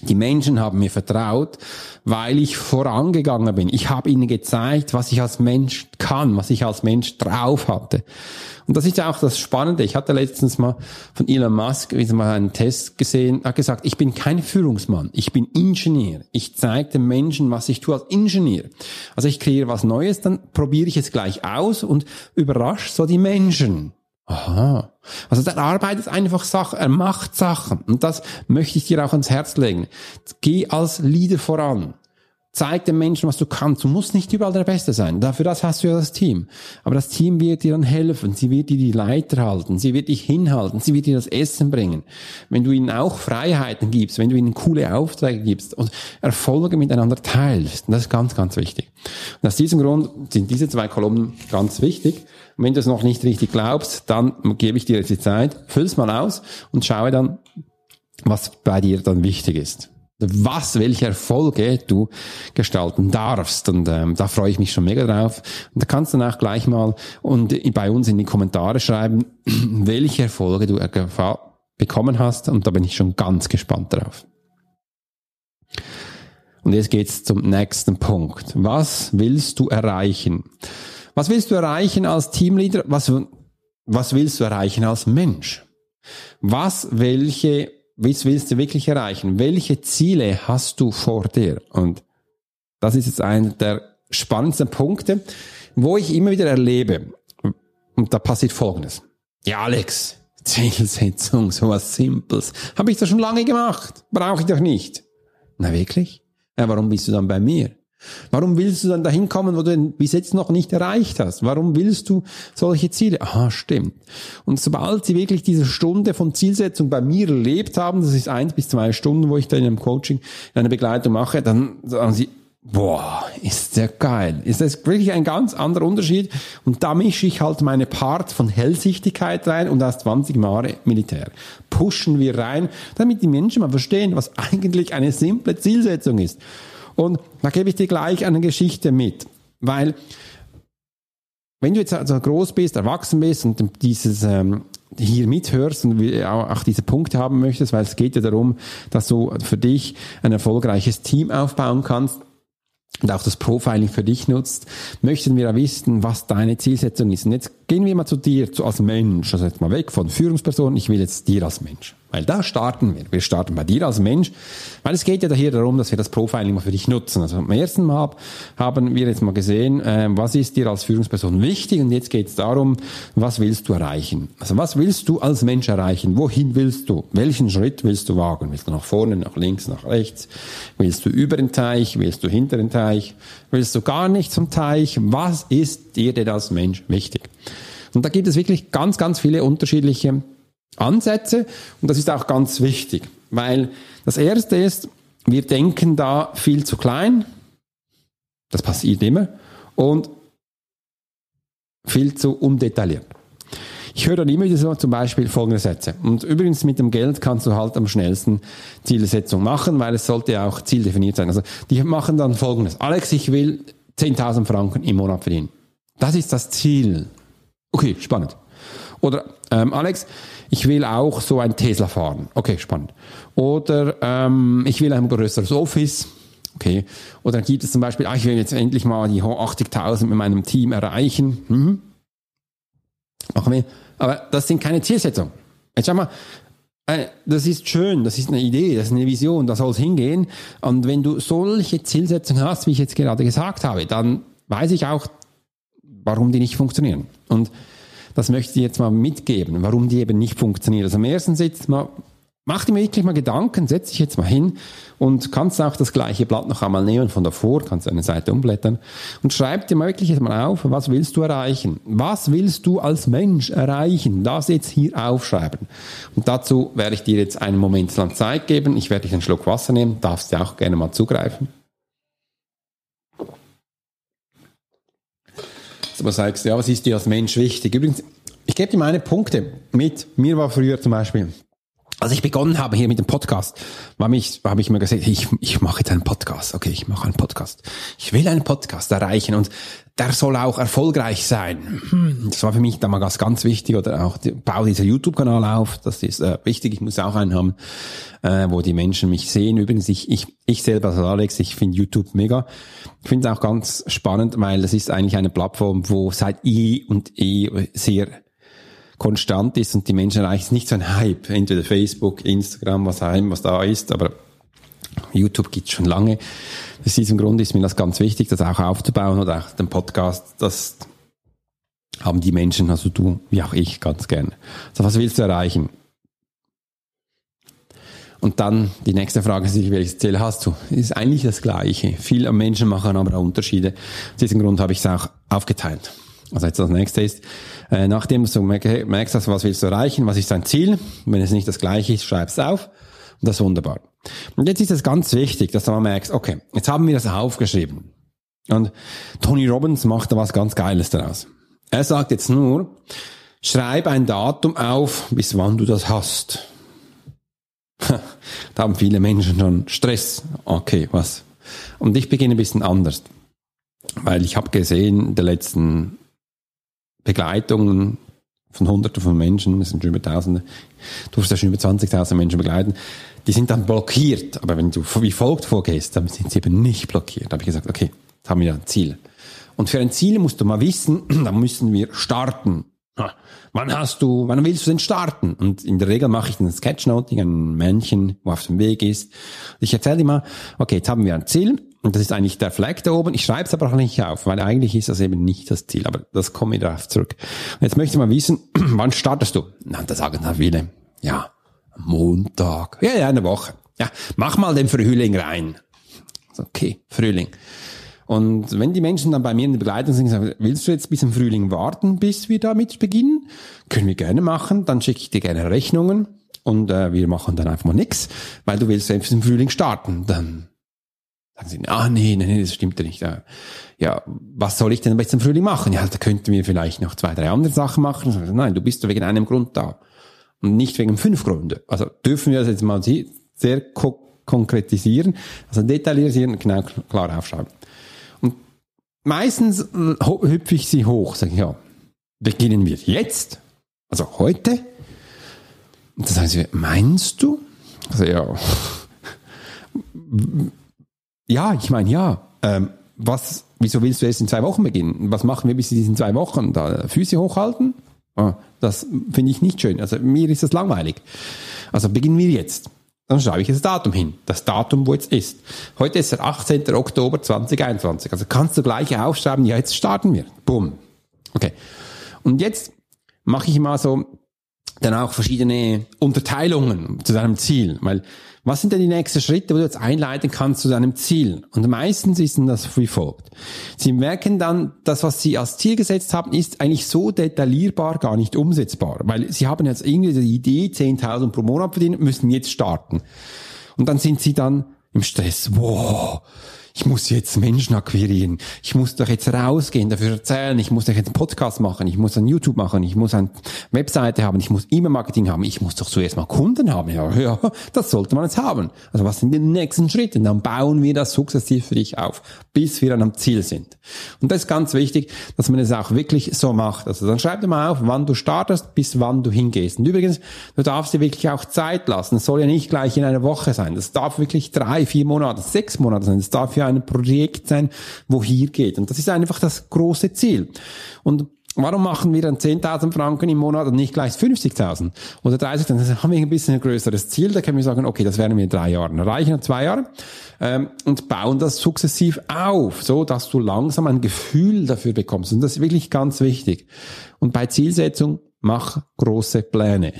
die Menschen haben mir vertraut, weil ich vorangegangen bin. Ich habe ihnen gezeigt, was ich als Mensch kann, was ich als Mensch drauf hatte. Und das ist ja auch das Spannende. Ich hatte letztens mal von Elon Musk wieder mal einen Test gesehen, hat gesagt, ich bin kein Führungsmann, ich bin Ingenieur. Ich zeige den Menschen, was ich tue als Ingenieur. Also ich kreiere was Neues, dann probiere ich es gleich aus und überrasche so die Menschen. Aha. Also der arbeitet einfach Sachen, er macht Sachen. Und das möchte ich dir auch ans Herz legen. Geh als Leader voran. Zeig den Menschen, was du kannst. Du musst nicht überall der Beste sein. Dafür das hast du ja das Team. Aber das Team wird dir dann helfen. Sie wird dir die Leiter halten. Sie wird dich hinhalten. Sie wird dir das Essen bringen. Wenn du ihnen auch Freiheiten gibst, wenn du ihnen coole Aufträge gibst und Erfolge miteinander teilst. Das ist ganz, ganz wichtig. Und aus diesem Grund sind diese zwei Kolumnen ganz wichtig. Und wenn du es noch nicht richtig glaubst, dann gebe ich dir jetzt die Zeit, füll's mal aus und schaue dann, was bei dir dann wichtig ist was, welche Erfolge du gestalten darfst. Und ähm, da freue ich mich schon mega drauf. Und da kannst du dann auch gleich mal und bei uns in die Kommentare schreiben, welche Erfolge du bekommen hast. Und da bin ich schon ganz gespannt drauf. Und jetzt geht's zum nächsten Punkt. Was willst du erreichen? Was willst du erreichen als Teamleader? Was, was willst du erreichen als Mensch? Was, welche was willst du wirklich erreichen? Welche Ziele hast du vor dir? Und das ist jetzt einer der spannendsten Punkte, wo ich immer wieder erlebe. Und da passiert Folgendes. Ja, Alex, Zielsetzung, sowas Simples. Habe ich das schon lange gemacht. Brauche ich doch nicht. Na wirklich? Ja, warum bist du dann bei mir? Warum willst du dann dahin kommen, wo du bis jetzt noch nicht erreicht hast? Warum willst du solche Ziele? Aha, stimmt. Und sobald sie wirklich diese Stunde von Zielsetzung bei mir erlebt haben, das ist eins bis zwei Stunden, wo ich da in einem Coaching, in einer Begleitung mache, dann sagen sie, boah, ist der geil. Ist das wirklich ein ganz anderer Unterschied? Und da mische ich halt meine Part von Hellsichtigkeit rein und aus 20 Jahre Militär. Pushen wir rein, damit die Menschen mal verstehen, was eigentlich eine simple Zielsetzung ist. Und da gebe ich dir gleich eine Geschichte mit, weil wenn du jetzt also groß bist, erwachsen bist und dieses ähm, hier mithörst und auch diese Punkte haben möchtest, weil es geht ja darum, dass du für dich ein erfolgreiches Team aufbauen kannst und auch das Profiling für dich nutzt, möchten wir ja wissen, was deine Zielsetzung ist. Und jetzt gehen wir mal zu dir, zu, als Mensch, also jetzt mal weg von Führungsperson, ich will jetzt dir als Mensch. Weil da starten wir. Wir starten bei dir als Mensch, weil es geht ja hier darum, dass wir das Profiling mal für dich nutzen. Also am ersten Mal haben wir jetzt mal gesehen, äh, was ist dir als Führungsperson wichtig und jetzt geht es darum, was willst du erreichen? Also was willst du als Mensch erreichen? Wohin willst du? Welchen Schritt willst du wagen? Willst du nach vorne, nach links, nach rechts? Willst du über den Teich? Willst du hinter den Teich? Willst du gar nicht zum Teich? Was ist dir denn als Mensch wichtig? Und da gibt es wirklich ganz, ganz viele unterschiedliche Ansätze und das ist auch ganz wichtig, weil das erste ist, wir denken da viel zu klein, das passiert immer, und viel zu undetailliert. Ich höre dann immer wieder so zum Beispiel folgende Sätze. Und übrigens mit dem Geld kannst du halt am schnellsten Zielsetzung machen, weil es sollte ja auch zieldefiniert sein. Also die machen dann folgendes. Alex, ich will 10.000 Franken im Monat verdienen. Das ist das Ziel. Okay, spannend. Oder ähm, Alex, ich will auch so ein Tesla fahren. Okay, spannend. Oder ähm, ich will ein größeres Office. Okay. Oder dann gibt es zum Beispiel, ah, ich will jetzt endlich mal die 80.000 mit meinem Team erreichen. Mhm. Machen wir. Aber das sind keine Zielsetzungen. Jetzt schau mal, äh, das ist schön, das ist eine Idee, das ist eine Vision, da soll es hingehen. Und wenn du solche Zielsetzungen hast, wie ich jetzt gerade gesagt habe, dann weiß ich auch, warum die nicht funktionieren. Und das möchte ich jetzt mal mitgeben, warum die eben nicht funktionieren. Also am ersten Sitz mal, mach dir wirklich mal Gedanken, setz dich jetzt mal hin und kannst auch das gleiche Blatt noch einmal nehmen von davor, kannst eine Seite umblättern und schreib dir mal wirklich jetzt mal auf, was willst du erreichen? Was willst du als Mensch erreichen? Das jetzt hier aufschreiben. Und dazu werde ich dir jetzt einen Moment lang Zeit geben. Ich werde dich einen Schluck Wasser nehmen, darfst du auch gerne mal zugreifen. Aber sagst, ja, was ist dir als Mensch wichtig? Übrigens, ich gebe dir meine Punkte mit. Mir war früher zum Beispiel, als ich begonnen habe hier mit dem Podcast, war mich, habe ich mir gesagt, ich, ich mache jetzt einen Podcast. Okay, ich mache einen Podcast. Ich will einen Podcast erreichen und der soll auch erfolgreich sein. Das war für mich damals ganz wichtig. Oder auch, bau dieser YouTube-Kanal auf. Das ist äh, wichtig. Ich muss auch einen haben, äh, wo die Menschen mich sehen. Übrigens, ich, ich, ich selber als Alex, ich finde YouTube mega. Ich finde es auch ganz spannend, weil das ist eigentlich eine Plattform, wo seit I und E sehr konstant ist und die Menschen erreichen nicht so ein Hype. Entweder Facebook, Instagram, was immer, was da ist, aber YouTube gibt schon lange. Aus diesem Grund ist mir das ganz wichtig, das auch aufzubauen oder auch den Podcast, das haben die Menschen, also du wie auch ich, ganz gern. Also was willst du erreichen? Und dann die nächste Frage ist, welches Ziel hast du? Ist eigentlich das Gleiche. Viele Menschen machen aber auch Unterschiede. Aus diesem Grund habe ich es auch aufgeteilt. Also jetzt das nächste ist, äh, nachdem du merkst, was willst du erreichen, was ist dein Ziel? Wenn es nicht das Gleiche ist, schreib es auf. Das ist wunderbar. Und jetzt ist es ganz wichtig, dass du mal merkst, okay, jetzt haben wir das aufgeschrieben. Und Tony Robbins macht da was ganz Geiles daraus. Er sagt jetzt nur, schreib ein Datum auf, bis wann du das hast. da haben viele Menschen schon Stress. Okay, was? Und ich beginne ein bisschen anders. Weil ich habe gesehen, in der letzten Begleitungen von Hunderten von Menschen, es sind schon über Tausende, du wirst ja schon über 20.000 Menschen begleiten, die sind dann blockiert. Aber wenn du wie folgt vorgehst, dann sind sie eben nicht blockiert. Da habe ich gesagt, okay, jetzt haben wir ein Ziel. Und für ein Ziel musst du mal wissen, da müssen wir starten. Wann hast du, wann willst du denn starten? Und in der Regel mache ich ein Sketchnoting, ein Männchen, wo auf dem Weg ist. Ich erzähle dir mal, okay, jetzt haben wir ein Ziel. Und das ist eigentlich der Flag da oben. Ich schreibe es aber auch nicht auf, weil eigentlich ist das eben nicht das Ziel. Aber das komme ich darauf zurück. Und jetzt möchte ich mal wissen, wann startest du? Na, da sagen da viele, ja, Montag. Ja, ja, eine Woche. Ja, mach mal den Frühling rein. Okay, Frühling. Und wenn die Menschen dann bei mir in der Begleitung sind, sagen, willst du jetzt bis im Frühling warten, bis wir damit beginnen? Können wir gerne machen. Dann schicke ich dir gerne Rechnungen und äh, wir machen dann einfach mal nix, weil du willst selbst im Frühling starten. Dann sagen sie, ah nee, nee, das stimmt ja nicht. Ja, was soll ich denn bis zum Frühling machen? Ja, da könnten wir vielleicht noch zwei, drei andere Sachen machen. Nein, du bist wegen einem Grund da und nicht wegen fünf Gründen. Also dürfen wir das jetzt mal sehr ko konkretisieren, also detaillisieren, genau klar aufschreiben. Und meistens äh, hüpfe ich sie hoch, sage ich, ja, beginnen wir jetzt? Also heute? Und dann sagen sie, meinst du? Also ja, ja, ich meine ja. Ähm, was, wieso willst du erst in zwei Wochen beginnen? Was machen wir bis in diesen zwei Wochen? Da Füße hochhalten? Ah, das finde ich nicht schön. Also mir ist das langweilig. Also beginnen wir jetzt. Dann schreibe ich das Datum hin. Das Datum, wo jetzt ist. Heute ist der 18. Oktober 2021. Also kannst du gleich aufschreiben, ja, jetzt starten wir. Boom. Okay. Und jetzt mache ich mal so dann auch verschiedene Unterteilungen zu deinem Ziel. Weil was sind denn die nächsten Schritte, wo du jetzt einleiten kannst zu deinem Ziel? Und meistens ist das wie folgt. Sie merken dann, das, was Sie als Ziel gesetzt haben, ist eigentlich so detaillierbar gar nicht umsetzbar. Weil Sie haben jetzt irgendwie die Idee, 10.000 pro Monat verdienen, müssen jetzt starten. Und dann sind Sie dann im Stress. Wow, ich muss jetzt Menschen akquirieren, ich muss doch jetzt rausgehen, dafür erzählen, ich muss doch jetzt einen Podcast machen, ich muss ein YouTube machen, ich muss eine Webseite haben, ich muss E-Mail-Marketing haben, ich muss doch zuerst mal Kunden haben. Ja, ja, das sollte man jetzt haben. Also was sind die nächsten Schritte? Dann bauen wir das sukzessiv für dich auf, bis wir dann am Ziel sind. Und das ist ganz wichtig, dass man es auch wirklich so macht. Also dann schreib dir mal auf, wann du startest, bis wann du hingehst. Und übrigens, du darfst dir wirklich auch Zeit lassen. Es soll ja nicht gleich in einer Woche sein. Das darf wirklich drei, vier Monate, sechs Monate sein. Das darf ja ein Projekt sein, wo hier geht. Und das ist einfach das große Ziel. Und Warum machen wir dann 10.000 Franken im Monat und nicht gleich 50.000 oder 30.000? Dann haben wir ein bisschen ein größeres Ziel. Da können wir sagen, okay, das werden wir in drei Jahren erreichen, in zwei Jahren, ähm, und bauen das sukzessiv auf, so dass du langsam ein Gefühl dafür bekommst. Und das ist wirklich ganz wichtig. Und bei Zielsetzung mach große Pläne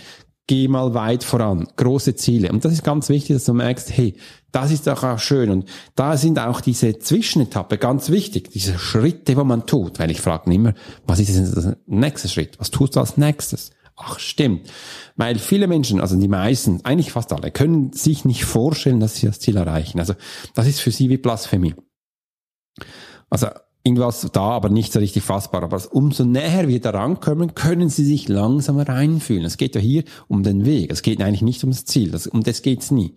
geh mal weit voran, große Ziele. Und das ist ganz wichtig, dass du merkst, hey, das ist doch auch schön. Und da sind auch diese Zwischenetappe ganz wichtig, diese Schritte, wo man tut. Weil ich frage immer, was ist denn der nächste Schritt? Was tust du als nächstes? Ach, stimmt. Weil viele Menschen, also die meisten, eigentlich fast alle, können sich nicht vorstellen, dass sie das Ziel erreichen. Also das ist für sie wie Blasphemie. Also irgendwas da, aber nicht so richtig fassbar. Aber umso näher wir daran kommen, können sie sich langsam reinfühlen. Es geht ja hier um den Weg. Es geht eigentlich nicht ums Ziel. Das, um das geht's nie.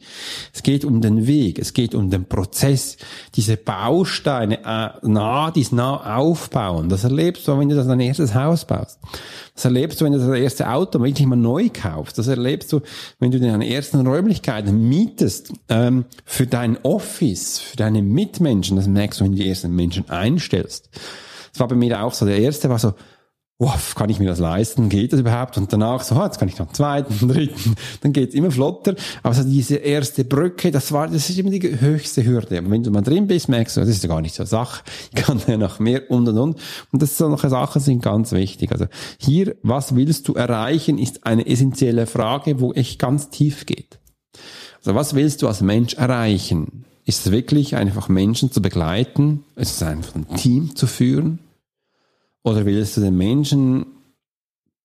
Es geht um den Weg. Es geht um den Prozess. Diese Bausteine äh, nah, dies nah aufbauen. Das erlebst du, wenn du das dein erstes Haus baust. Das erlebst du, wenn du das erste Auto wirklich mal neu kaufst. Das erlebst du, wenn du deine ersten Räumlichkeiten mietest ähm, für dein Office, für deine Mitmenschen. Das merkst du, wenn du die ersten Menschen einstellst. Das war bei mir auch so. Der erste war so, Uff, kann ich mir das leisten? Geht das überhaupt? Und danach so, jetzt kann ich noch einen zweiten, dritten, dann geht's immer flotter. Aber so diese erste Brücke, das war, das ist immer die höchste Hürde. Und wenn du mal drin bist, merkst du, das ist ja gar nicht so eine Sache. Ich kann ja noch mehr und und und. Und das solche Sachen sind ganz wichtig. Also hier, was willst du erreichen, ist eine essentielle Frage, wo echt ganz tief geht. Also was willst du als Mensch erreichen? Ist es wirklich einfach Menschen zu begleiten? Ist es einfach ein Team zu führen? Oder willst du den Menschen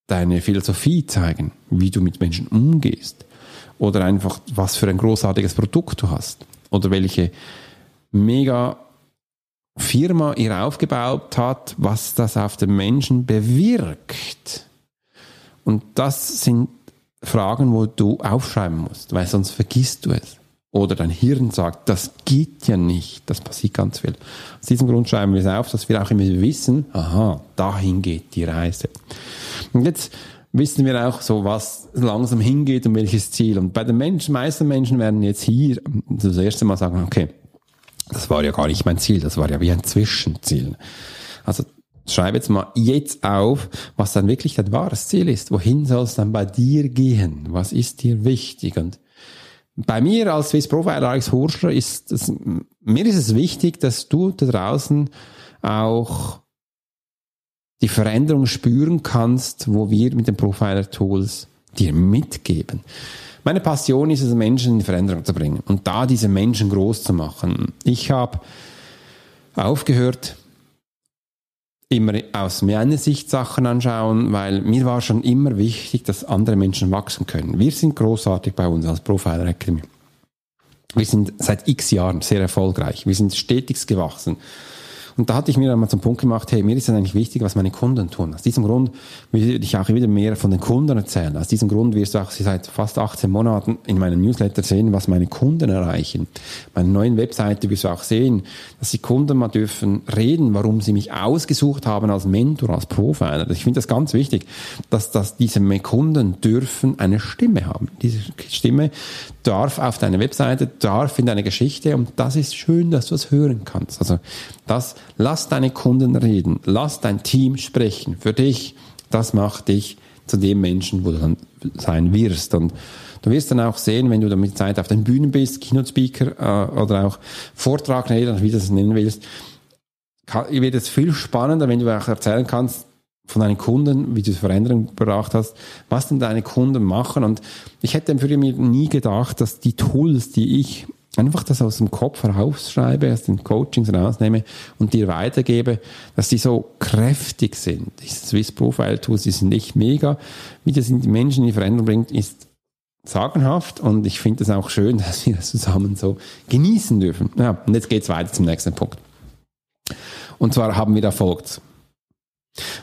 deine Philosophie zeigen, wie du mit Menschen umgehst? Oder einfach, was für ein großartiges Produkt du hast? Oder welche mega Firma ihr aufgebaut hat, was das auf den Menschen bewirkt? Und das sind Fragen, wo du aufschreiben musst, weil sonst vergisst du es oder dein Hirn sagt, das geht ja nicht, das passiert ganz viel. Aus diesem Grund schreiben wir es auf, dass wir auch immer wissen, aha, dahin geht die Reise. Und jetzt wissen wir auch so, was langsam hingeht und welches Ziel. Und bei den Menschen, meisten Menschen werden jetzt hier das erste Mal sagen, okay, das war ja gar nicht mein Ziel, das war ja wie ein Zwischenziel. Also schreibe jetzt mal jetzt auf, was dann wirklich dein wahres Ziel ist. Wohin soll es dann bei dir gehen? Was ist dir wichtig? Und bei mir als Swiss Profiler, Alex Horschler, ist es, mir ist es wichtig, dass du da draußen auch die Veränderung spüren kannst, wo wir mit den Profiler-Tools dir mitgeben. Meine Passion ist es, Menschen in Veränderung zu bringen und da diese Menschen groß zu machen. Ich habe aufgehört, immer aus meiner Sicht Sachen anschauen, weil mir war schon immer wichtig, dass andere Menschen wachsen können. Wir sind großartig bei uns als Profiler Academy. Wir sind seit x Jahren sehr erfolgreich. Wir sind stetig gewachsen. Und da hatte ich mir einmal zum Punkt gemacht, hey, mir ist es eigentlich wichtig, was meine Kunden tun. Aus diesem Grund will ich auch wieder mehr von den Kunden erzählen. Aus diesem Grund wirst du auch seit fast 18 Monaten in meinem Newsletter sehen, was meine Kunden erreichen. Meine neuen Webseite wirst du auch sehen, dass die Kunden mal dürfen reden, warum sie mich ausgesucht haben als Mentor, als Profiler. Ich finde das ganz wichtig, dass, dass diese Kunden dürfen eine Stimme haben. Diese Stimme darf auf deiner Webseite, darf in deiner Geschichte und das ist schön, dass du es hören kannst. Also das, lass deine Kunden reden, lass dein Team sprechen für dich. Das macht dich zu dem Menschen, wo du dann sein wirst. Und Du wirst dann auch sehen, wenn du dann mit Zeit auf den Bühnen bist, Keynote Speaker äh, oder auch Vortragredner, wie du das nennen willst, kann, wird es viel spannender, wenn du auch erzählen kannst, von deinen Kunden, wie du Veränderungen gebracht hast, was denn deine Kunden machen. Und ich hätte für mich nie gedacht, dass die Tools, die ich einfach das aus dem Kopf herausschreibe, aus den Coachings rausnehme und dir weitergebe, dass die so kräftig sind. Die Swiss Profile Tools, die sind nicht mega. Wie das in die Menschen in die Veränderung bringt, ist sagenhaft und ich finde es auch schön, dass wir das zusammen so genießen dürfen. Ja, und jetzt geht's weiter zum nächsten Punkt. Und zwar haben wir da folgt.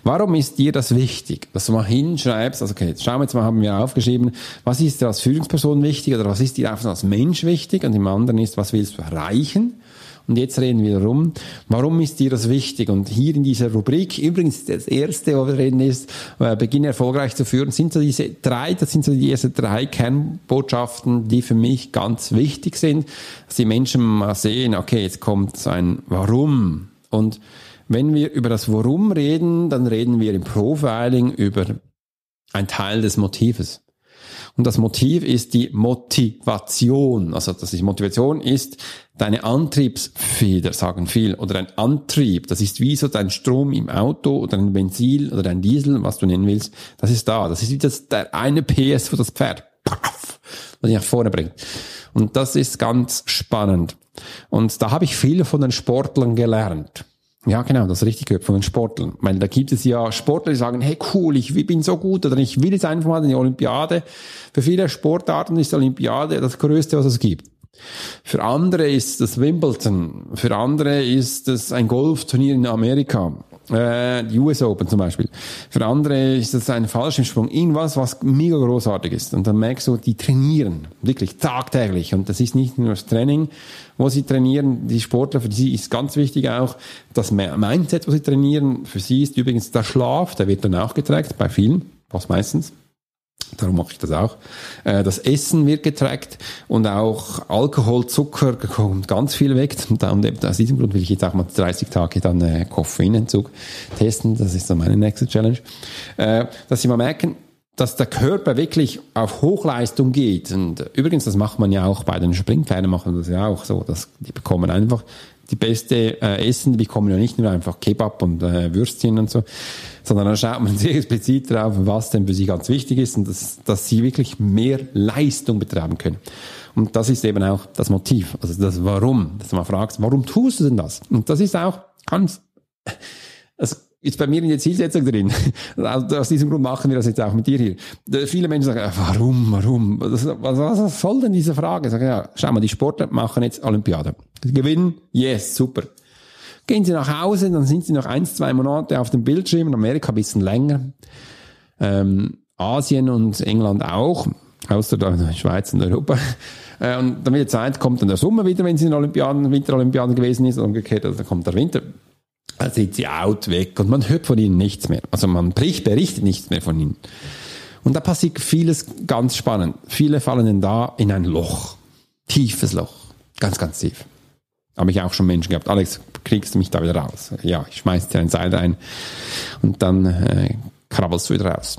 Warum ist dir das wichtig, dass du mal hinschreibst, also okay, jetzt schauen wir jetzt mal, haben wir aufgeschrieben, was ist dir als Führungsperson wichtig oder was ist dir einfach als Mensch wichtig und im anderen ist, was willst du erreichen? Und jetzt reden wir darum, warum ist dir das wichtig? Und hier in dieser Rubrik, übrigens das erste, wo wir reden, ist, äh, beginne erfolgreich zu führen, sind so diese drei, das sind so die ersten drei Kernbotschaften, die für mich ganz wichtig sind, dass die Menschen mal sehen, okay, jetzt kommt so ein Warum. Und wenn wir über das Warum reden, dann reden wir im Profiling über ein Teil des Motives. Und das Motiv ist die Motivation. Also das ist Motivation ist deine Antriebsfeder, sagen viel, oder ein Antrieb. Das ist wie so dein Strom im Auto oder ein Benzin oder ein Diesel, was du nennen willst. Das ist da. Das ist wie das, der eine PS für das Pferd. Paff, was dich nach vorne bringt. Und das ist ganz spannend. Und da habe ich viel von den Sportlern gelernt. Ja, genau, das richtig von den Sportlern. Weil da gibt es ja Sportler, die sagen, hey cool, ich bin so gut oder ich will jetzt einfach mal in die Olympiade. Für viele Sportarten ist die Olympiade das Größte, was es gibt. Für andere ist das Wimbledon, für andere ist das ein Golfturnier in Amerika, äh, die US Open zum Beispiel. Für andere ist das ein Fallschirmsprung, irgendwas, was mega großartig ist. Und dann merkst du, die trainieren wirklich tagtäglich. Und das ist nicht nur das Training, wo sie trainieren. Die Sportler, für sie ist ganz wichtig auch das Mindset, wo sie trainieren. Für sie ist übrigens der Schlaf, der wird dann auch getrackt, bei vielen, was meistens. Darum mache ich das auch. Äh, das Essen wird getrackt und auch Alkohol, Zucker kommt ganz viel weg. Und aus diesem Grund will ich jetzt auch mal 30 Tage dann äh, Koffeinentzug testen. Das ist dann meine nächste Challenge. Äh, dass Sie mal merken, dass der Körper wirklich auf Hochleistung geht. Und übrigens, das macht man ja auch bei den Springpferden, machen das ja auch so. Dass die bekommen einfach die beste äh, Essen, die bekommen ja nicht nur einfach Kebab und äh, Würstchen und so, sondern dann schaut man sehr explizit drauf, was denn für sie ganz wichtig ist und das, dass sie wirklich mehr Leistung betreiben können. Und das ist eben auch das Motiv, also das Warum, dass man fragt, warum tust du denn das? Und das ist auch ganz, ist bei mir in der Zielsetzung drin. Aus diesem Grund machen wir das jetzt auch mit dir hier. Viele Menschen sagen, warum, warum? Was, was soll denn diese Frage? Sagen, ja, schau mal, die Sportler machen jetzt Olympiade. Gewinnen, yes, super. Gehen sie nach Hause, dann sind sie noch ein, zwei Monate auf dem Bildschirm, in Amerika ein bisschen länger. Ähm, Asien und England auch, außer der Schweiz und Europa. Äh, und dann wieder Zeit, kommt dann der Sommer wieder, wenn sie in Olympiaden, Winterolympiaden gewesen ist, umgekehrt, also dann kommt der Winter. Dann sind sie out, weg und man hört von ihnen nichts mehr. Also man berichtet nichts mehr von ihnen. Und da passiert vieles ganz spannend. Viele fallen dann da in ein Loch. Tiefes Loch. Ganz, ganz tief. Habe ich auch schon Menschen gehabt. Alex, kriegst du mich da wieder raus? Ja, ich schmeiß dir ein Seil rein und dann äh, krabbelst du wieder raus.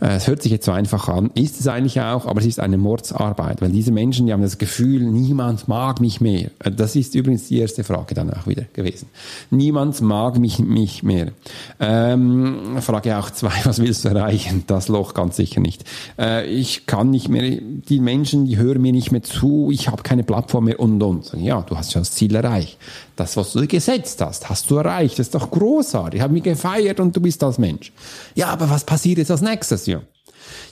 Äh, es hört sich jetzt so einfach an, ist es eigentlich auch, aber es ist eine Mordsarbeit, weil diese Menschen, die haben das Gefühl, niemand mag mich mehr. Äh, das ist übrigens die erste Frage dann auch wieder gewesen. Niemand mag mich, mich mehr. Ähm, Frage auch zwei, was willst du erreichen? Das Loch ganz sicher nicht. Äh, ich kann nicht mehr, die Menschen, die hören mir nicht mehr zu, ich habe keine Plattform mehr und und. Ja, du hast schon das Ziel erreicht. Das, was du gesetzt hast, hast du erreicht. Das ist doch großartig. Ich habe mich gefeiert und du bist als Mensch. Ja, aber was passiert jetzt als nächstes? Ja.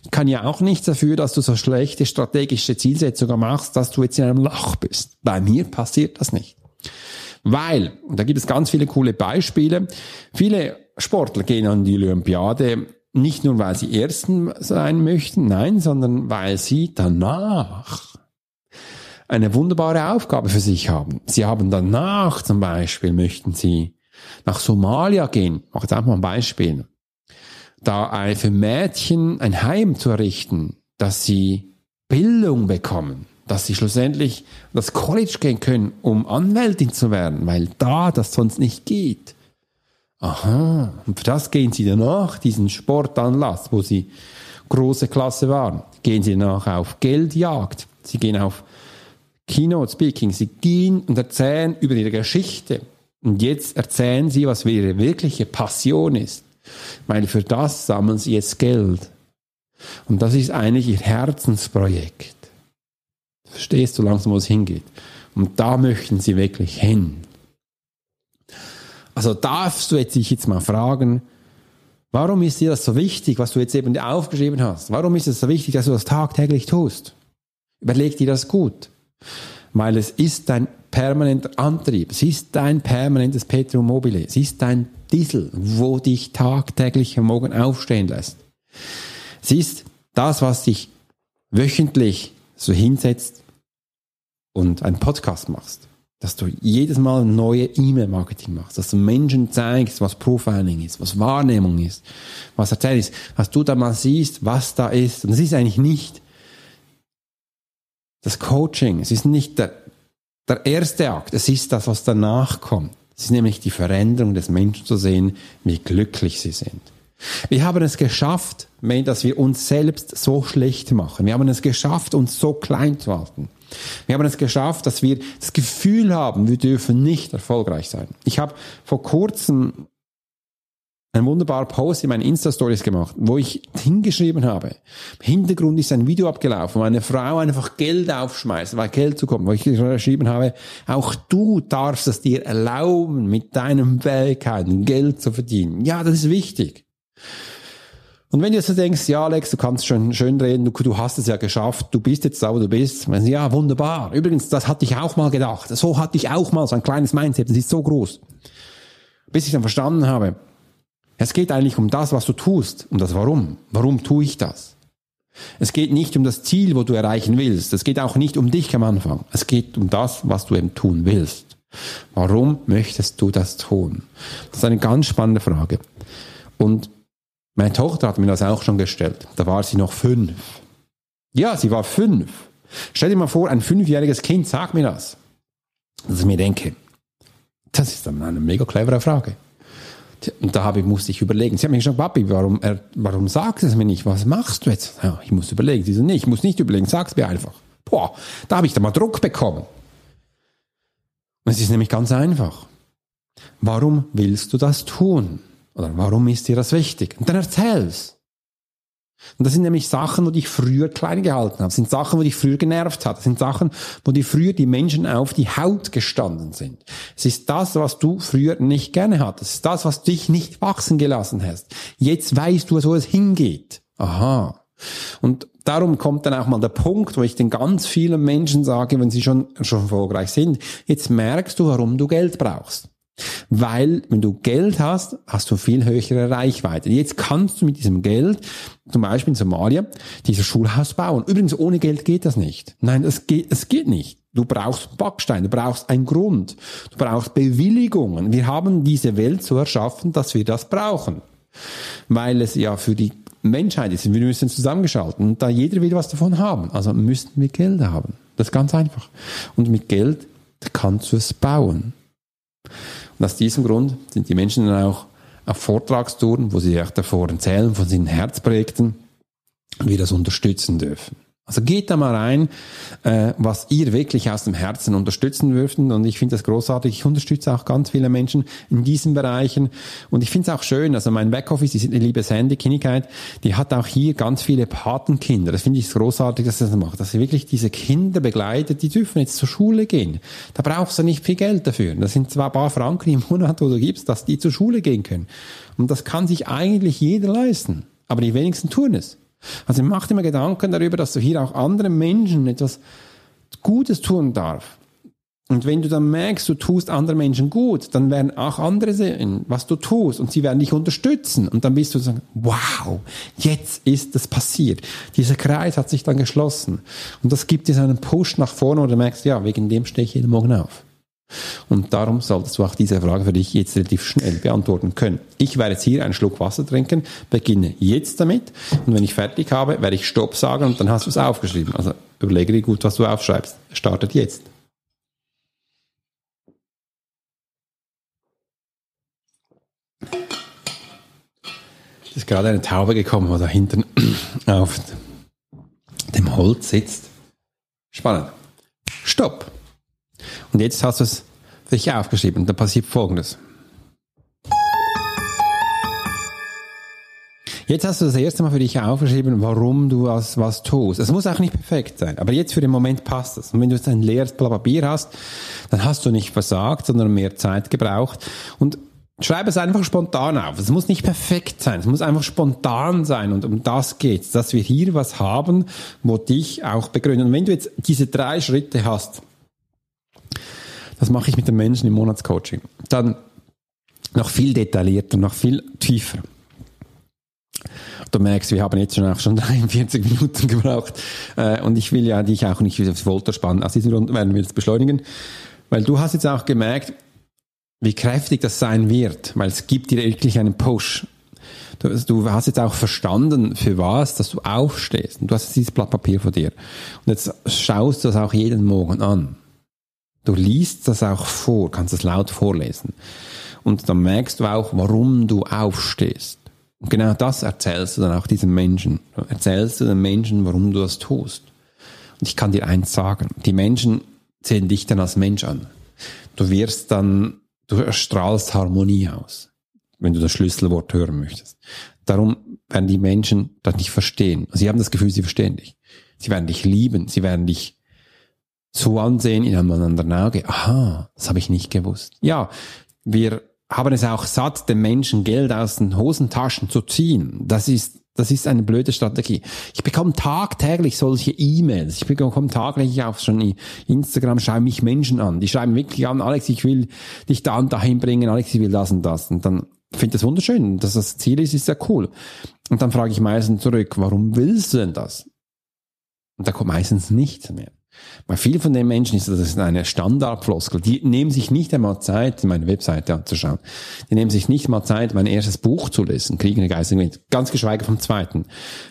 Ich kann ja auch nichts dafür, dass du so schlechte strategische Zielsetzungen machst, dass du jetzt in einem Loch bist. Bei mir passiert das nicht. Weil, und da gibt es ganz viele coole Beispiele, viele Sportler gehen an die Olympiade nicht nur, weil sie Ersten sein möchten, nein, sondern weil sie danach eine wunderbare Aufgabe für sich haben. Sie haben danach zum Beispiel, möchten Sie nach Somalia gehen, mache jetzt einfach mal ein Beispiel, da für Mädchen ein Heim zu errichten, dass sie Bildung bekommen, dass sie schlussendlich das College gehen können, um Anwältin zu werden, weil da das sonst nicht geht. Aha, und für das gehen Sie danach, diesen Sportanlass, wo Sie große Klasse waren, gehen Sie danach auf Geldjagd. Sie gehen auf Keynote Speaking. Sie gehen und erzählen über Ihre Geschichte. Und jetzt erzählen Sie, was Ihre wirkliche Passion ist. Weil für das sammeln Sie jetzt Geld. Und das ist eigentlich Ihr Herzensprojekt. Verstehst du langsam, wo es hingeht? Und da möchten Sie wirklich hin. Also darfst du jetzt dich jetzt mal fragen, warum ist dir das so wichtig, was du jetzt eben aufgeschrieben hast? Warum ist es so wichtig, dass du das tagtäglich tust? Überleg dir das gut. Weil es ist dein permanenter Antrieb. Es ist dein permanentes Petrol mobile. Es ist dein Diesel, wo dich tagtäglich am Morgen aufstehen lässt. Es ist das, was dich wöchentlich so hinsetzt und einen Podcast machst dass du jedes Mal neue E-Mail-Marketing machst, dass du Menschen zeigst, was Profiling ist, was Wahrnehmung ist, was Erzählen ist, dass du da mal siehst, was da ist. Und es ist eigentlich nicht das Coaching, es ist nicht der, der erste Akt, es ist das, was danach kommt. Es ist nämlich die Veränderung des Menschen zu sehen, wie glücklich sie sind. Wir haben es geschafft, dass wir uns selbst so schlecht machen. Wir haben es geschafft, uns so klein zu halten. Wir haben es geschafft, dass wir das Gefühl haben, wir dürfen nicht erfolgreich sein. Ich habe vor kurzem einen wunderbaren Post in meinen Insta-Stories gemacht, wo ich hingeschrieben habe, im Hintergrund ist ein Video abgelaufen, wo eine Frau einfach Geld aufschmeißt, weil Geld zu kommen, wo ich geschrieben habe, auch du darfst es dir erlauben, mit deinen Fähigkeiten Geld zu verdienen. Ja, das ist wichtig. Und wenn du jetzt so denkst, ja, Alex, du kannst schon schön reden, du, du hast es ja geschafft, du bist jetzt da, wo du bist. Ja, wunderbar. Übrigens, das hatte ich auch mal gedacht. So hatte ich auch mal so ein kleines Mindset, das ist so groß. Bis ich dann verstanden habe, es geht eigentlich um das, was du tust, um das Warum. Warum tue ich das? Es geht nicht um das Ziel, wo du erreichen willst. Es geht auch nicht um dich am Anfang. Es geht um das, was du eben tun willst. Warum möchtest du das tun? Das ist eine ganz spannende Frage. Und meine Tochter hat mir das auch schon gestellt. Da war sie noch fünf. Ja, sie war fünf. Stell dir mal vor, ein fünfjähriges Kind sagt mir das. Dass ich mir denke, das ist dann eine mega clevere Frage. Und da habe ich, musste ich überlegen. Sie hat mich gesagt, Papi, warum, er, warum sagst du es mir nicht? Was machst du jetzt? Ja, ich muss überlegen. Sie so, nee, ich muss nicht überlegen, sag's mir einfach. Boah, da habe ich da mal Druck bekommen. Und es ist nämlich ganz einfach. Warum willst du das tun? Oder warum ist dir das wichtig? Und dann erzähl's. Und das sind nämlich Sachen, wo dich früher klein gehalten haben. Das sind Sachen, wo dich früher genervt hat. Das sind Sachen, wo dir früher die Menschen auf die Haut gestanden sind. Es ist das, was du früher nicht gerne hattest. Es ist das, was dich nicht wachsen gelassen hast. Jetzt weißt du, wo es hingeht. Aha. Und darum kommt dann auch mal der Punkt, wo ich den ganz vielen Menschen sage, wenn sie schon, schon erfolgreich sind, jetzt merkst du, warum du Geld brauchst. Weil, wenn du Geld hast, hast du viel höhere Reichweite. Jetzt kannst du mit diesem Geld, zum Beispiel in Somalia, dieses Schulhaus bauen. Übrigens, ohne Geld geht das nicht. Nein, es geht, es geht nicht. Du brauchst Backstein, du brauchst einen Grund, du brauchst Bewilligungen. Wir haben diese Welt so erschaffen, dass wir das brauchen. Weil es ja für die Menschheit ist. Wir müssen zusammengeschalten. Und da jeder will was davon haben. Also müssten wir Geld haben. Das ist ganz einfach. Und mit Geld kannst du es bauen. Und aus diesem Grund sind die Menschen dann auch auf Vortragstouren, wo sie auch davor erzählen von ihren Herzprojekten wir das unterstützen dürfen. Also geht da mal rein, äh, was ihr wirklich aus dem Herzen unterstützen dürft. Und ich finde das großartig. Ich unterstütze auch ganz viele Menschen in diesen Bereichen. Und ich finde es auch schön, also mein Backoffice, die liebe Sandy Kinnigkeit, die hat auch hier ganz viele Patenkinder. Das finde ich großartig, dass sie das macht. Dass sie wirklich diese Kinder begleitet, die dürfen jetzt zur Schule gehen. Da brauchst du nicht viel Geld dafür. Das sind zwar ein paar Franken im Monat, wo du gibst, dass die zur Schule gehen können. Und das kann sich eigentlich jeder leisten. Aber die wenigsten tun es. Also mach dir mal Gedanken darüber, dass du hier auch anderen Menschen etwas Gutes tun darfst. Und wenn du dann merkst, du tust anderen Menschen gut, dann werden auch andere sehen, was du tust und sie werden dich unterstützen. Und dann bist du sagen, wow, jetzt ist das passiert. Dieser Kreis hat sich dann geschlossen. Und das gibt dir einen Push nach vorne und du merkst, ja, wegen dem stehe ich jeden Morgen auf. Und darum solltest du auch diese Frage für dich jetzt relativ schnell beantworten können. Ich werde jetzt hier einen Schluck Wasser trinken, beginne jetzt damit und wenn ich fertig habe, werde ich Stopp sagen und dann hast du es aufgeschrieben. Also überlege dir gut, was du aufschreibst. Startet jetzt. ist gerade eine Taube gekommen, wo da hinten auf dem Holz sitzt. Spannend. Stopp. Und jetzt hast du es für dich aufgeschrieben. Da passiert Folgendes. Jetzt hast du das erste Mal für dich aufgeschrieben, warum du was, was tust. Es muss auch nicht perfekt sein, aber jetzt für den Moment passt es. Und wenn du jetzt ein leeres Blatt Papier hast, dann hast du nicht versagt, sondern mehr Zeit gebraucht. Und schreib es einfach spontan auf. Es muss nicht perfekt sein, es muss einfach spontan sein. Und um das geht's, dass wir hier was haben, wo dich auch begründen. Und wenn du jetzt diese drei Schritte hast, das mache ich mit den Menschen im Monatscoaching, dann noch viel detaillierter, noch viel tiefer. Du merkst, wir haben jetzt schon auch schon 43 Minuten gebraucht. Äh, und ich will ja dich auch nicht aufs Folter spannen. Aus diesem Grund werden wir jetzt beschleunigen. Weil du hast jetzt auch gemerkt, wie kräftig das sein wird, weil es gibt dir wirklich einen Push. Du, du, hast jetzt auch verstanden, für was, dass du aufstehst. Und du hast dieses Blatt Papier vor dir. Und jetzt schaust du das auch jeden Morgen an. Du liest das auch vor, kannst es laut vorlesen. Und dann merkst du auch, warum du aufstehst. Und genau das erzählst du dann auch diesem Menschen. Du erzählst du den Menschen, warum du das tust. Und ich kann dir eins sagen, die Menschen sehen dich dann als Mensch an. Du wirst dann, du erstrahlst Harmonie aus, wenn du das Schlüsselwort hören möchtest. Darum werden die Menschen das nicht verstehen. Sie haben das Gefühl, sie verstehen dich. Sie werden dich lieben, sie werden dich so ansehen in einem anderen Auge. Aha, das habe ich nicht gewusst. Ja, wir haben es auch satt, den Menschen Geld aus den Hosentaschen zu ziehen. Das ist, das ist eine blöde Strategie. Ich bekomme tagtäglich solche E-Mails. Ich bekomme tagtäglich auch schon Instagram, schreiben mich Menschen an. Die schreiben wirklich an, Alex, ich will dich da und dahin bringen, Alex, ich will das und das. Und dann finde ich das wunderschön. Dass das Ziel ist, ist ja cool. Und dann frage ich meistens zurück, warum willst du denn das? Und da kommt meistens nichts mehr. Bei vielen von den Menschen ist das eine Standardfloskel. Die nehmen sich nicht einmal Zeit, meine Webseite anzuschauen. Die nehmen sich nicht mal Zeit, mein erstes Buch zu lesen, Kriegen eine geistigen Wind. Ganz geschweige vom zweiten.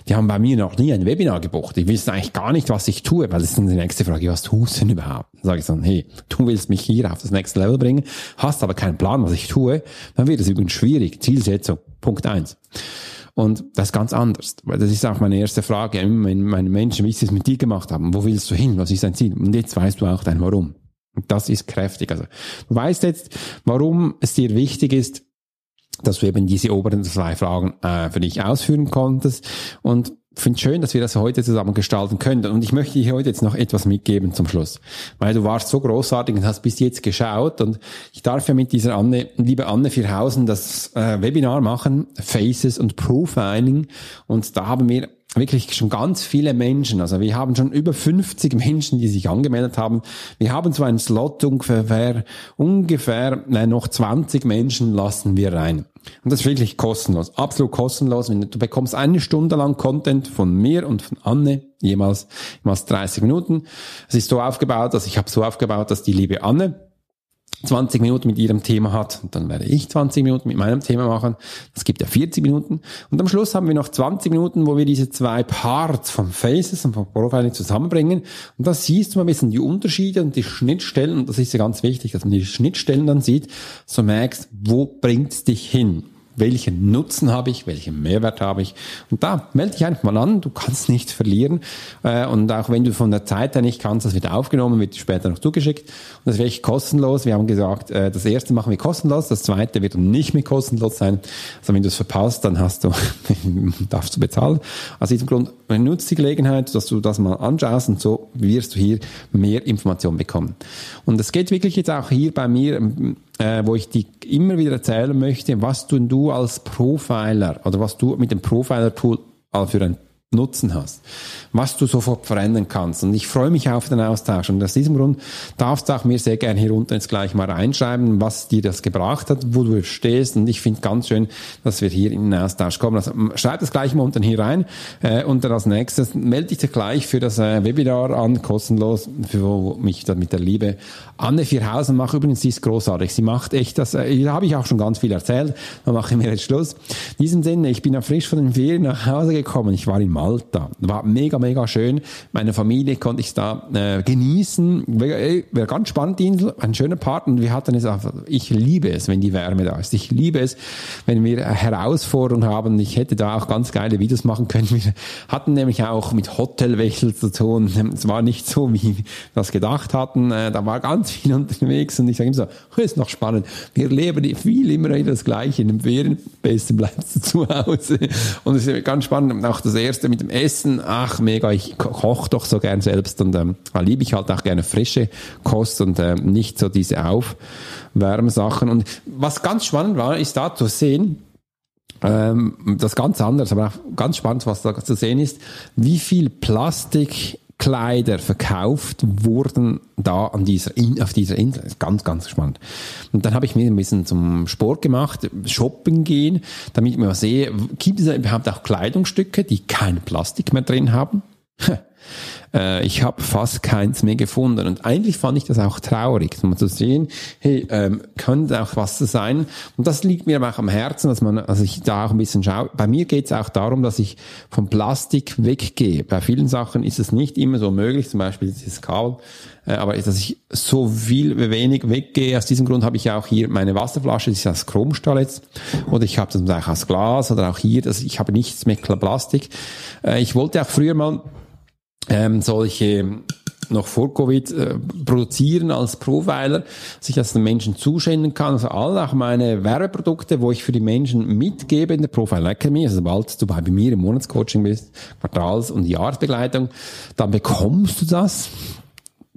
Die haben bei mir noch nie ein Webinar gebucht. Die wissen eigentlich gar nicht, was ich tue, weil das ist dann die nächste Frage, was tust du denn überhaupt? Dann sage ich dann, hey, du willst mich hier auf das nächste Level bringen, hast aber keinen Plan, was ich tue, dann wird es übrigens schwierig. Zielsetzung, Punkt eins. Und das ist ganz anders. Weil das ist auch meine erste Frage. Wenn meine Menschen, wie sie es mit dir gemacht haben, wo willst du hin? Was ist dein Ziel? Und jetzt weißt du auch dein Warum. Und das ist kräftig. Also du weißt jetzt, warum es dir wichtig ist, dass du eben diese oberen zwei Fragen äh, für dich ausführen konntest. Und finde schön, dass wir das heute zusammen gestalten können. Und ich möchte dir heute jetzt noch etwas mitgeben zum Schluss. Weil du warst so großartig und hast bis jetzt geschaut. Und ich darf ja mit dieser Anne, liebe Anne Vierhausen, das äh, Webinar machen, Faces und Profiling. Und da haben wir wirklich schon ganz viele Menschen. Also wir haben schon über 50 Menschen, die sich angemeldet haben. Wir haben so einen Slot ungefähr, ungefähr äh, noch 20 Menschen lassen wir rein. Und das ist wirklich kostenlos, absolut kostenlos. Du bekommst eine Stunde lang Content von mir und von Anne, jemals, jemals 30 Minuten. Es ist so aufgebaut, dass ich habe so aufgebaut, dass die liebe Anne 20 Minuten mit ihrem Thema hat, und dann werde ich 20 Minuten mit meinem Thema machen. Das gibt ja 40 Minuten. Und am Schluss haben wir noch 20 Minuten, wo wir diese zwei Parts von Faces und von Profiling zusammenbringen. Und da siehst du mal ein bisschen die Unterschiede und die Schnittstellen. Und das ist ja ganz wichtig, dass man die Schnittstellen dann sieht, so merkst, wo bringt's dich hin? Welchen Nutzen habe ich, welchen Mehrwert habe ich. Und da melde dich einfach mal an, du kannst nichts verlieren. Äh, und auch wenn du von der Zeit her nicht kannst, das wird aufgenommen, wird später noch zugeschickt. Und das wäre echt kostenlos. Wir haben gesagt, äh, das erste machen wir kostenlos, das zweite wird nicht mehr kostenlos sein. Also wenn du es verpasst, dann hast du, darfst du bezahlen. Aus diesem Grund nutzt die Gelegenheit, dass du das mal anschaust und so wirst du hier mehr Informationen bekommen. Und es geht wirklich jetzt auch hier bei mir äh, wo ich dir immer wieder erzählen möchte, was du, du als Profiler oder was du mit dem Profiler-Tool für ein Nutzen hast, was du sofort verändern kannst. Und ich freue mich auf den Austausch. Und aus diesem Grund darfst du auch mir sehr gerne hier unten jetzt gleich mal reinschreiben, was dir das gebracht hat, wo du stehst. Und ich finde ganz schön, dass wir hier in den Austausch kommen. Also schreib das gleich mal unten hier rein. Äh, und dann als nächstes melde dich gleich für das äh, Webinar an, kostenlos, für wo mich dann mit der Liebe Anne Vierhausen macht. Übrigens, sie ist großartig. Sie macht echt das, äh, da habe ich auch schon ganz viel erzählt. Dann mache ich mir jetzt Schluss. In diesem Sinne, ich bin ja frisch von den Ferien nach Hause gekommen. Ich war in Malta. War mega, mega schön. Meine Familie konnte ich da äh, genießen. Wäre wär ganz spannend, die Insel, ein schöner Part. Und wir hatten es einfach, ich liebe es, wenn die Wärme da ist. Ich liebe es, wenn wir Herausforderungen haben. Ich hätte da auch ganz geile Videos machen können. Wir hatten nämlich auch mit Hotelwechsel zu tun. Es war nicht so, wie wir das gedacht hatten. Äh, da war ganz viel unterwegs und ich sage immer so, ist noch spannend. Wir leben viel immer wieder das Gleiche. In den Ferien, besten bleibst du zu Hause. Und es ist ganz spannend. Auch das erste mit dem Essen. Ach, mega. Ich koche doch so gern selbst und ähm, liebe ich halt auch gerne frische Kost und äh, nicht so diese Aufwärmsachen. Und was ganz spannend war, ist da zu sehen, ähm, das ganz anders, aber auch ganz spannend, was da zu sehen ist, wie viel Plastik Kleider verkauft wurden da an dieser, auf dieser Insel. Ganz, ganz spannend. Und dann habe ich mir ein bisschen zum Sport gemacht, shopping gehen, damit ich mal sehe, gibt es überhaupt auch Kleidungsstücke, die kein Plastik mehr drin haben? Äh, ich habe fast keins mehr gefunden. Und eigentlich fand ich das auch traurig, um zu sehen, hey, ähm, könnte auch was sein. Und das liegt mir auch am Herzen, dass man, also ich da auch ein bisschen schaue. Bei mir geht es auch darum, dass ich vom Plastik weggehe. Bei vielen Sachen ist es nicht immer so möglich, zum Beispiel dieses Kabel. Äh, aber dass ich so viel wenig weggehe, aus diesem Grund habe ich auch hier meine Wasserflasche, die ist aus Chromstahl jetzt, oder ich habe das auch aus Glas oder auch hier, dass ich habe nichts mit Plastik. Äh, ich wollte auch früher mal ähm, solche noch vor Covid äh, produzieren als Profiler, dass ich das den Menschen zuschenden kann. Also all auch meine Werbeprodukte, wo ich für die Menschen mitgebe in der Profile Academy, also sobald du bei mir im Monatscoaching bist, Quartals- und Jahresbegleitung, dann bekommst du das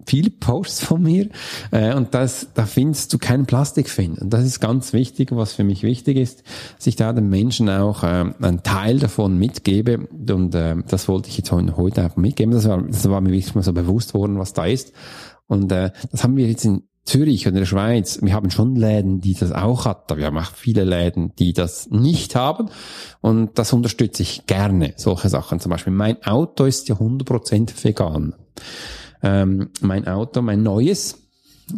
viele Posts von mir äh, und das, da findest du keinen Plastik finden. Und das ist ganz wichtig, was für mich wichtig ist, dass ich da den Menschen auch äh, einen Teil davon mitgebe und äh, das wollte ich jetzt heute einfach mitgeben. Das war, das war mir wirklich mal so bewusst worden, was da ist. Und äh, das haben wir jetzt in Zürich und in der Schweiz, wir haben schon Läden, die das auch hat, aber wir haben auch viele Läden, die das nicht haben und das unterstütze ich gerne, solche Sachen. Zum Beispiel mein Auto ist ja 100% vegan ähm, mein Auto, mein neues.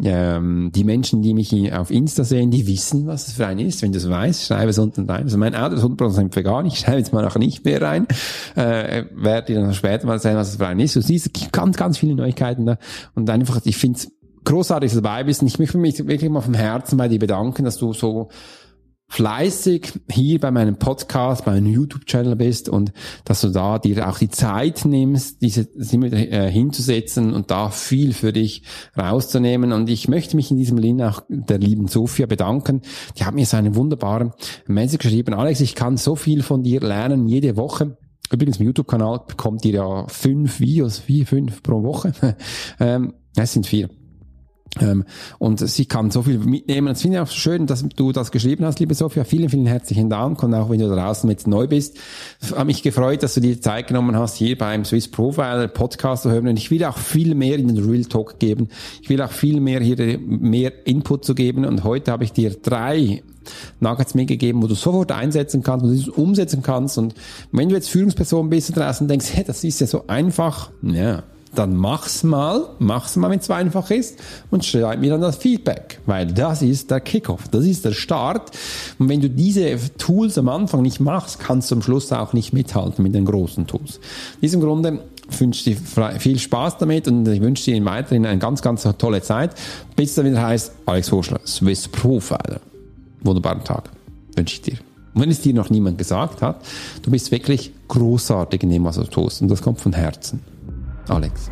Ähm, die Menschen, die mich auf Insta sehen, die wissen, was es für ein ist. Wenn du es weißt, schreibe es unten rein. Also mein Auto ist 100% vegan. Ich schreibe jetzt mal noch nicht mehr rein. Äh, werde dir dann später mal sagen, was es für ein ist. Du siehst ganz, ganz viele Neuigkeiten da. Und einfach, ich finde es großartig, dass du dabei bist. Und ich möchte mich wirklich mal vom Herzen bei dir bedanken, dass du so fleißig hier bei meinem Podcast, bei meinem YouTube-Channel bist und dass du da dir auch die Zeit nimmst, diese äh, hinzusetzen und da viel für dich rauszunehmen. Und ich möchte mich in diesem Link auch der lieben Sophia bedanken. Die hat mir so eine wunderbare Message geschrieben. Alex, ich kann so viel von dir lernen jede Woche. Übrigens, im YouTube-Kanal bekommt ihr ja fünf Videos, vier, fünf pro Woche. ähm, es sind vier. Ähm, und sie kann so viel mitnehmen. Es finde ich auch schön, dass du das geschrieben hast, liebe Sophia. Vielen, vielen herzlichen Dank. Und auch wenn du draußen jetzt neu bist, habe mich gefreut, dass du dir Zeit genommen hast, hier beim Swiss Profiler Podcast zu hören. Und ich will auch viel mehr in den Real Talk geben. Ich will auch viel mehr hier mehr Input zu geben. Und heute habe ich dir drei Nuggets mitgegeben, wo du sofort einsetzen kannst, wo du es umsetzen kannst. Und wenn du jetzt Führungsperson bist und draußen denkst, hey, das ist ja so einfach, ja, dann mach's mal, mach's mal, wenn es einfach ist und schreib mir dann das Feedback, weil das ist der Kickoff, das ist der Start. Und wenn du diese Tools am Anfang nicht machst, kannst du am Schluss auch nicht mithalten mit den großen Tools. In diesem Grunde wünsche ich dir viel Spaß damit und ich wünsche dir weiterhin eine ganz, ganz tolle Zeit, bis es dann wieder heißt, Alex Horschler, Swiss Profiler. Wunderbaren Tag wünsche ich dir. Und wenn es dir noch niemand gesagt hat, du bist wirklich großartig in dem, was du tust und das kommt von Herzen. Alex.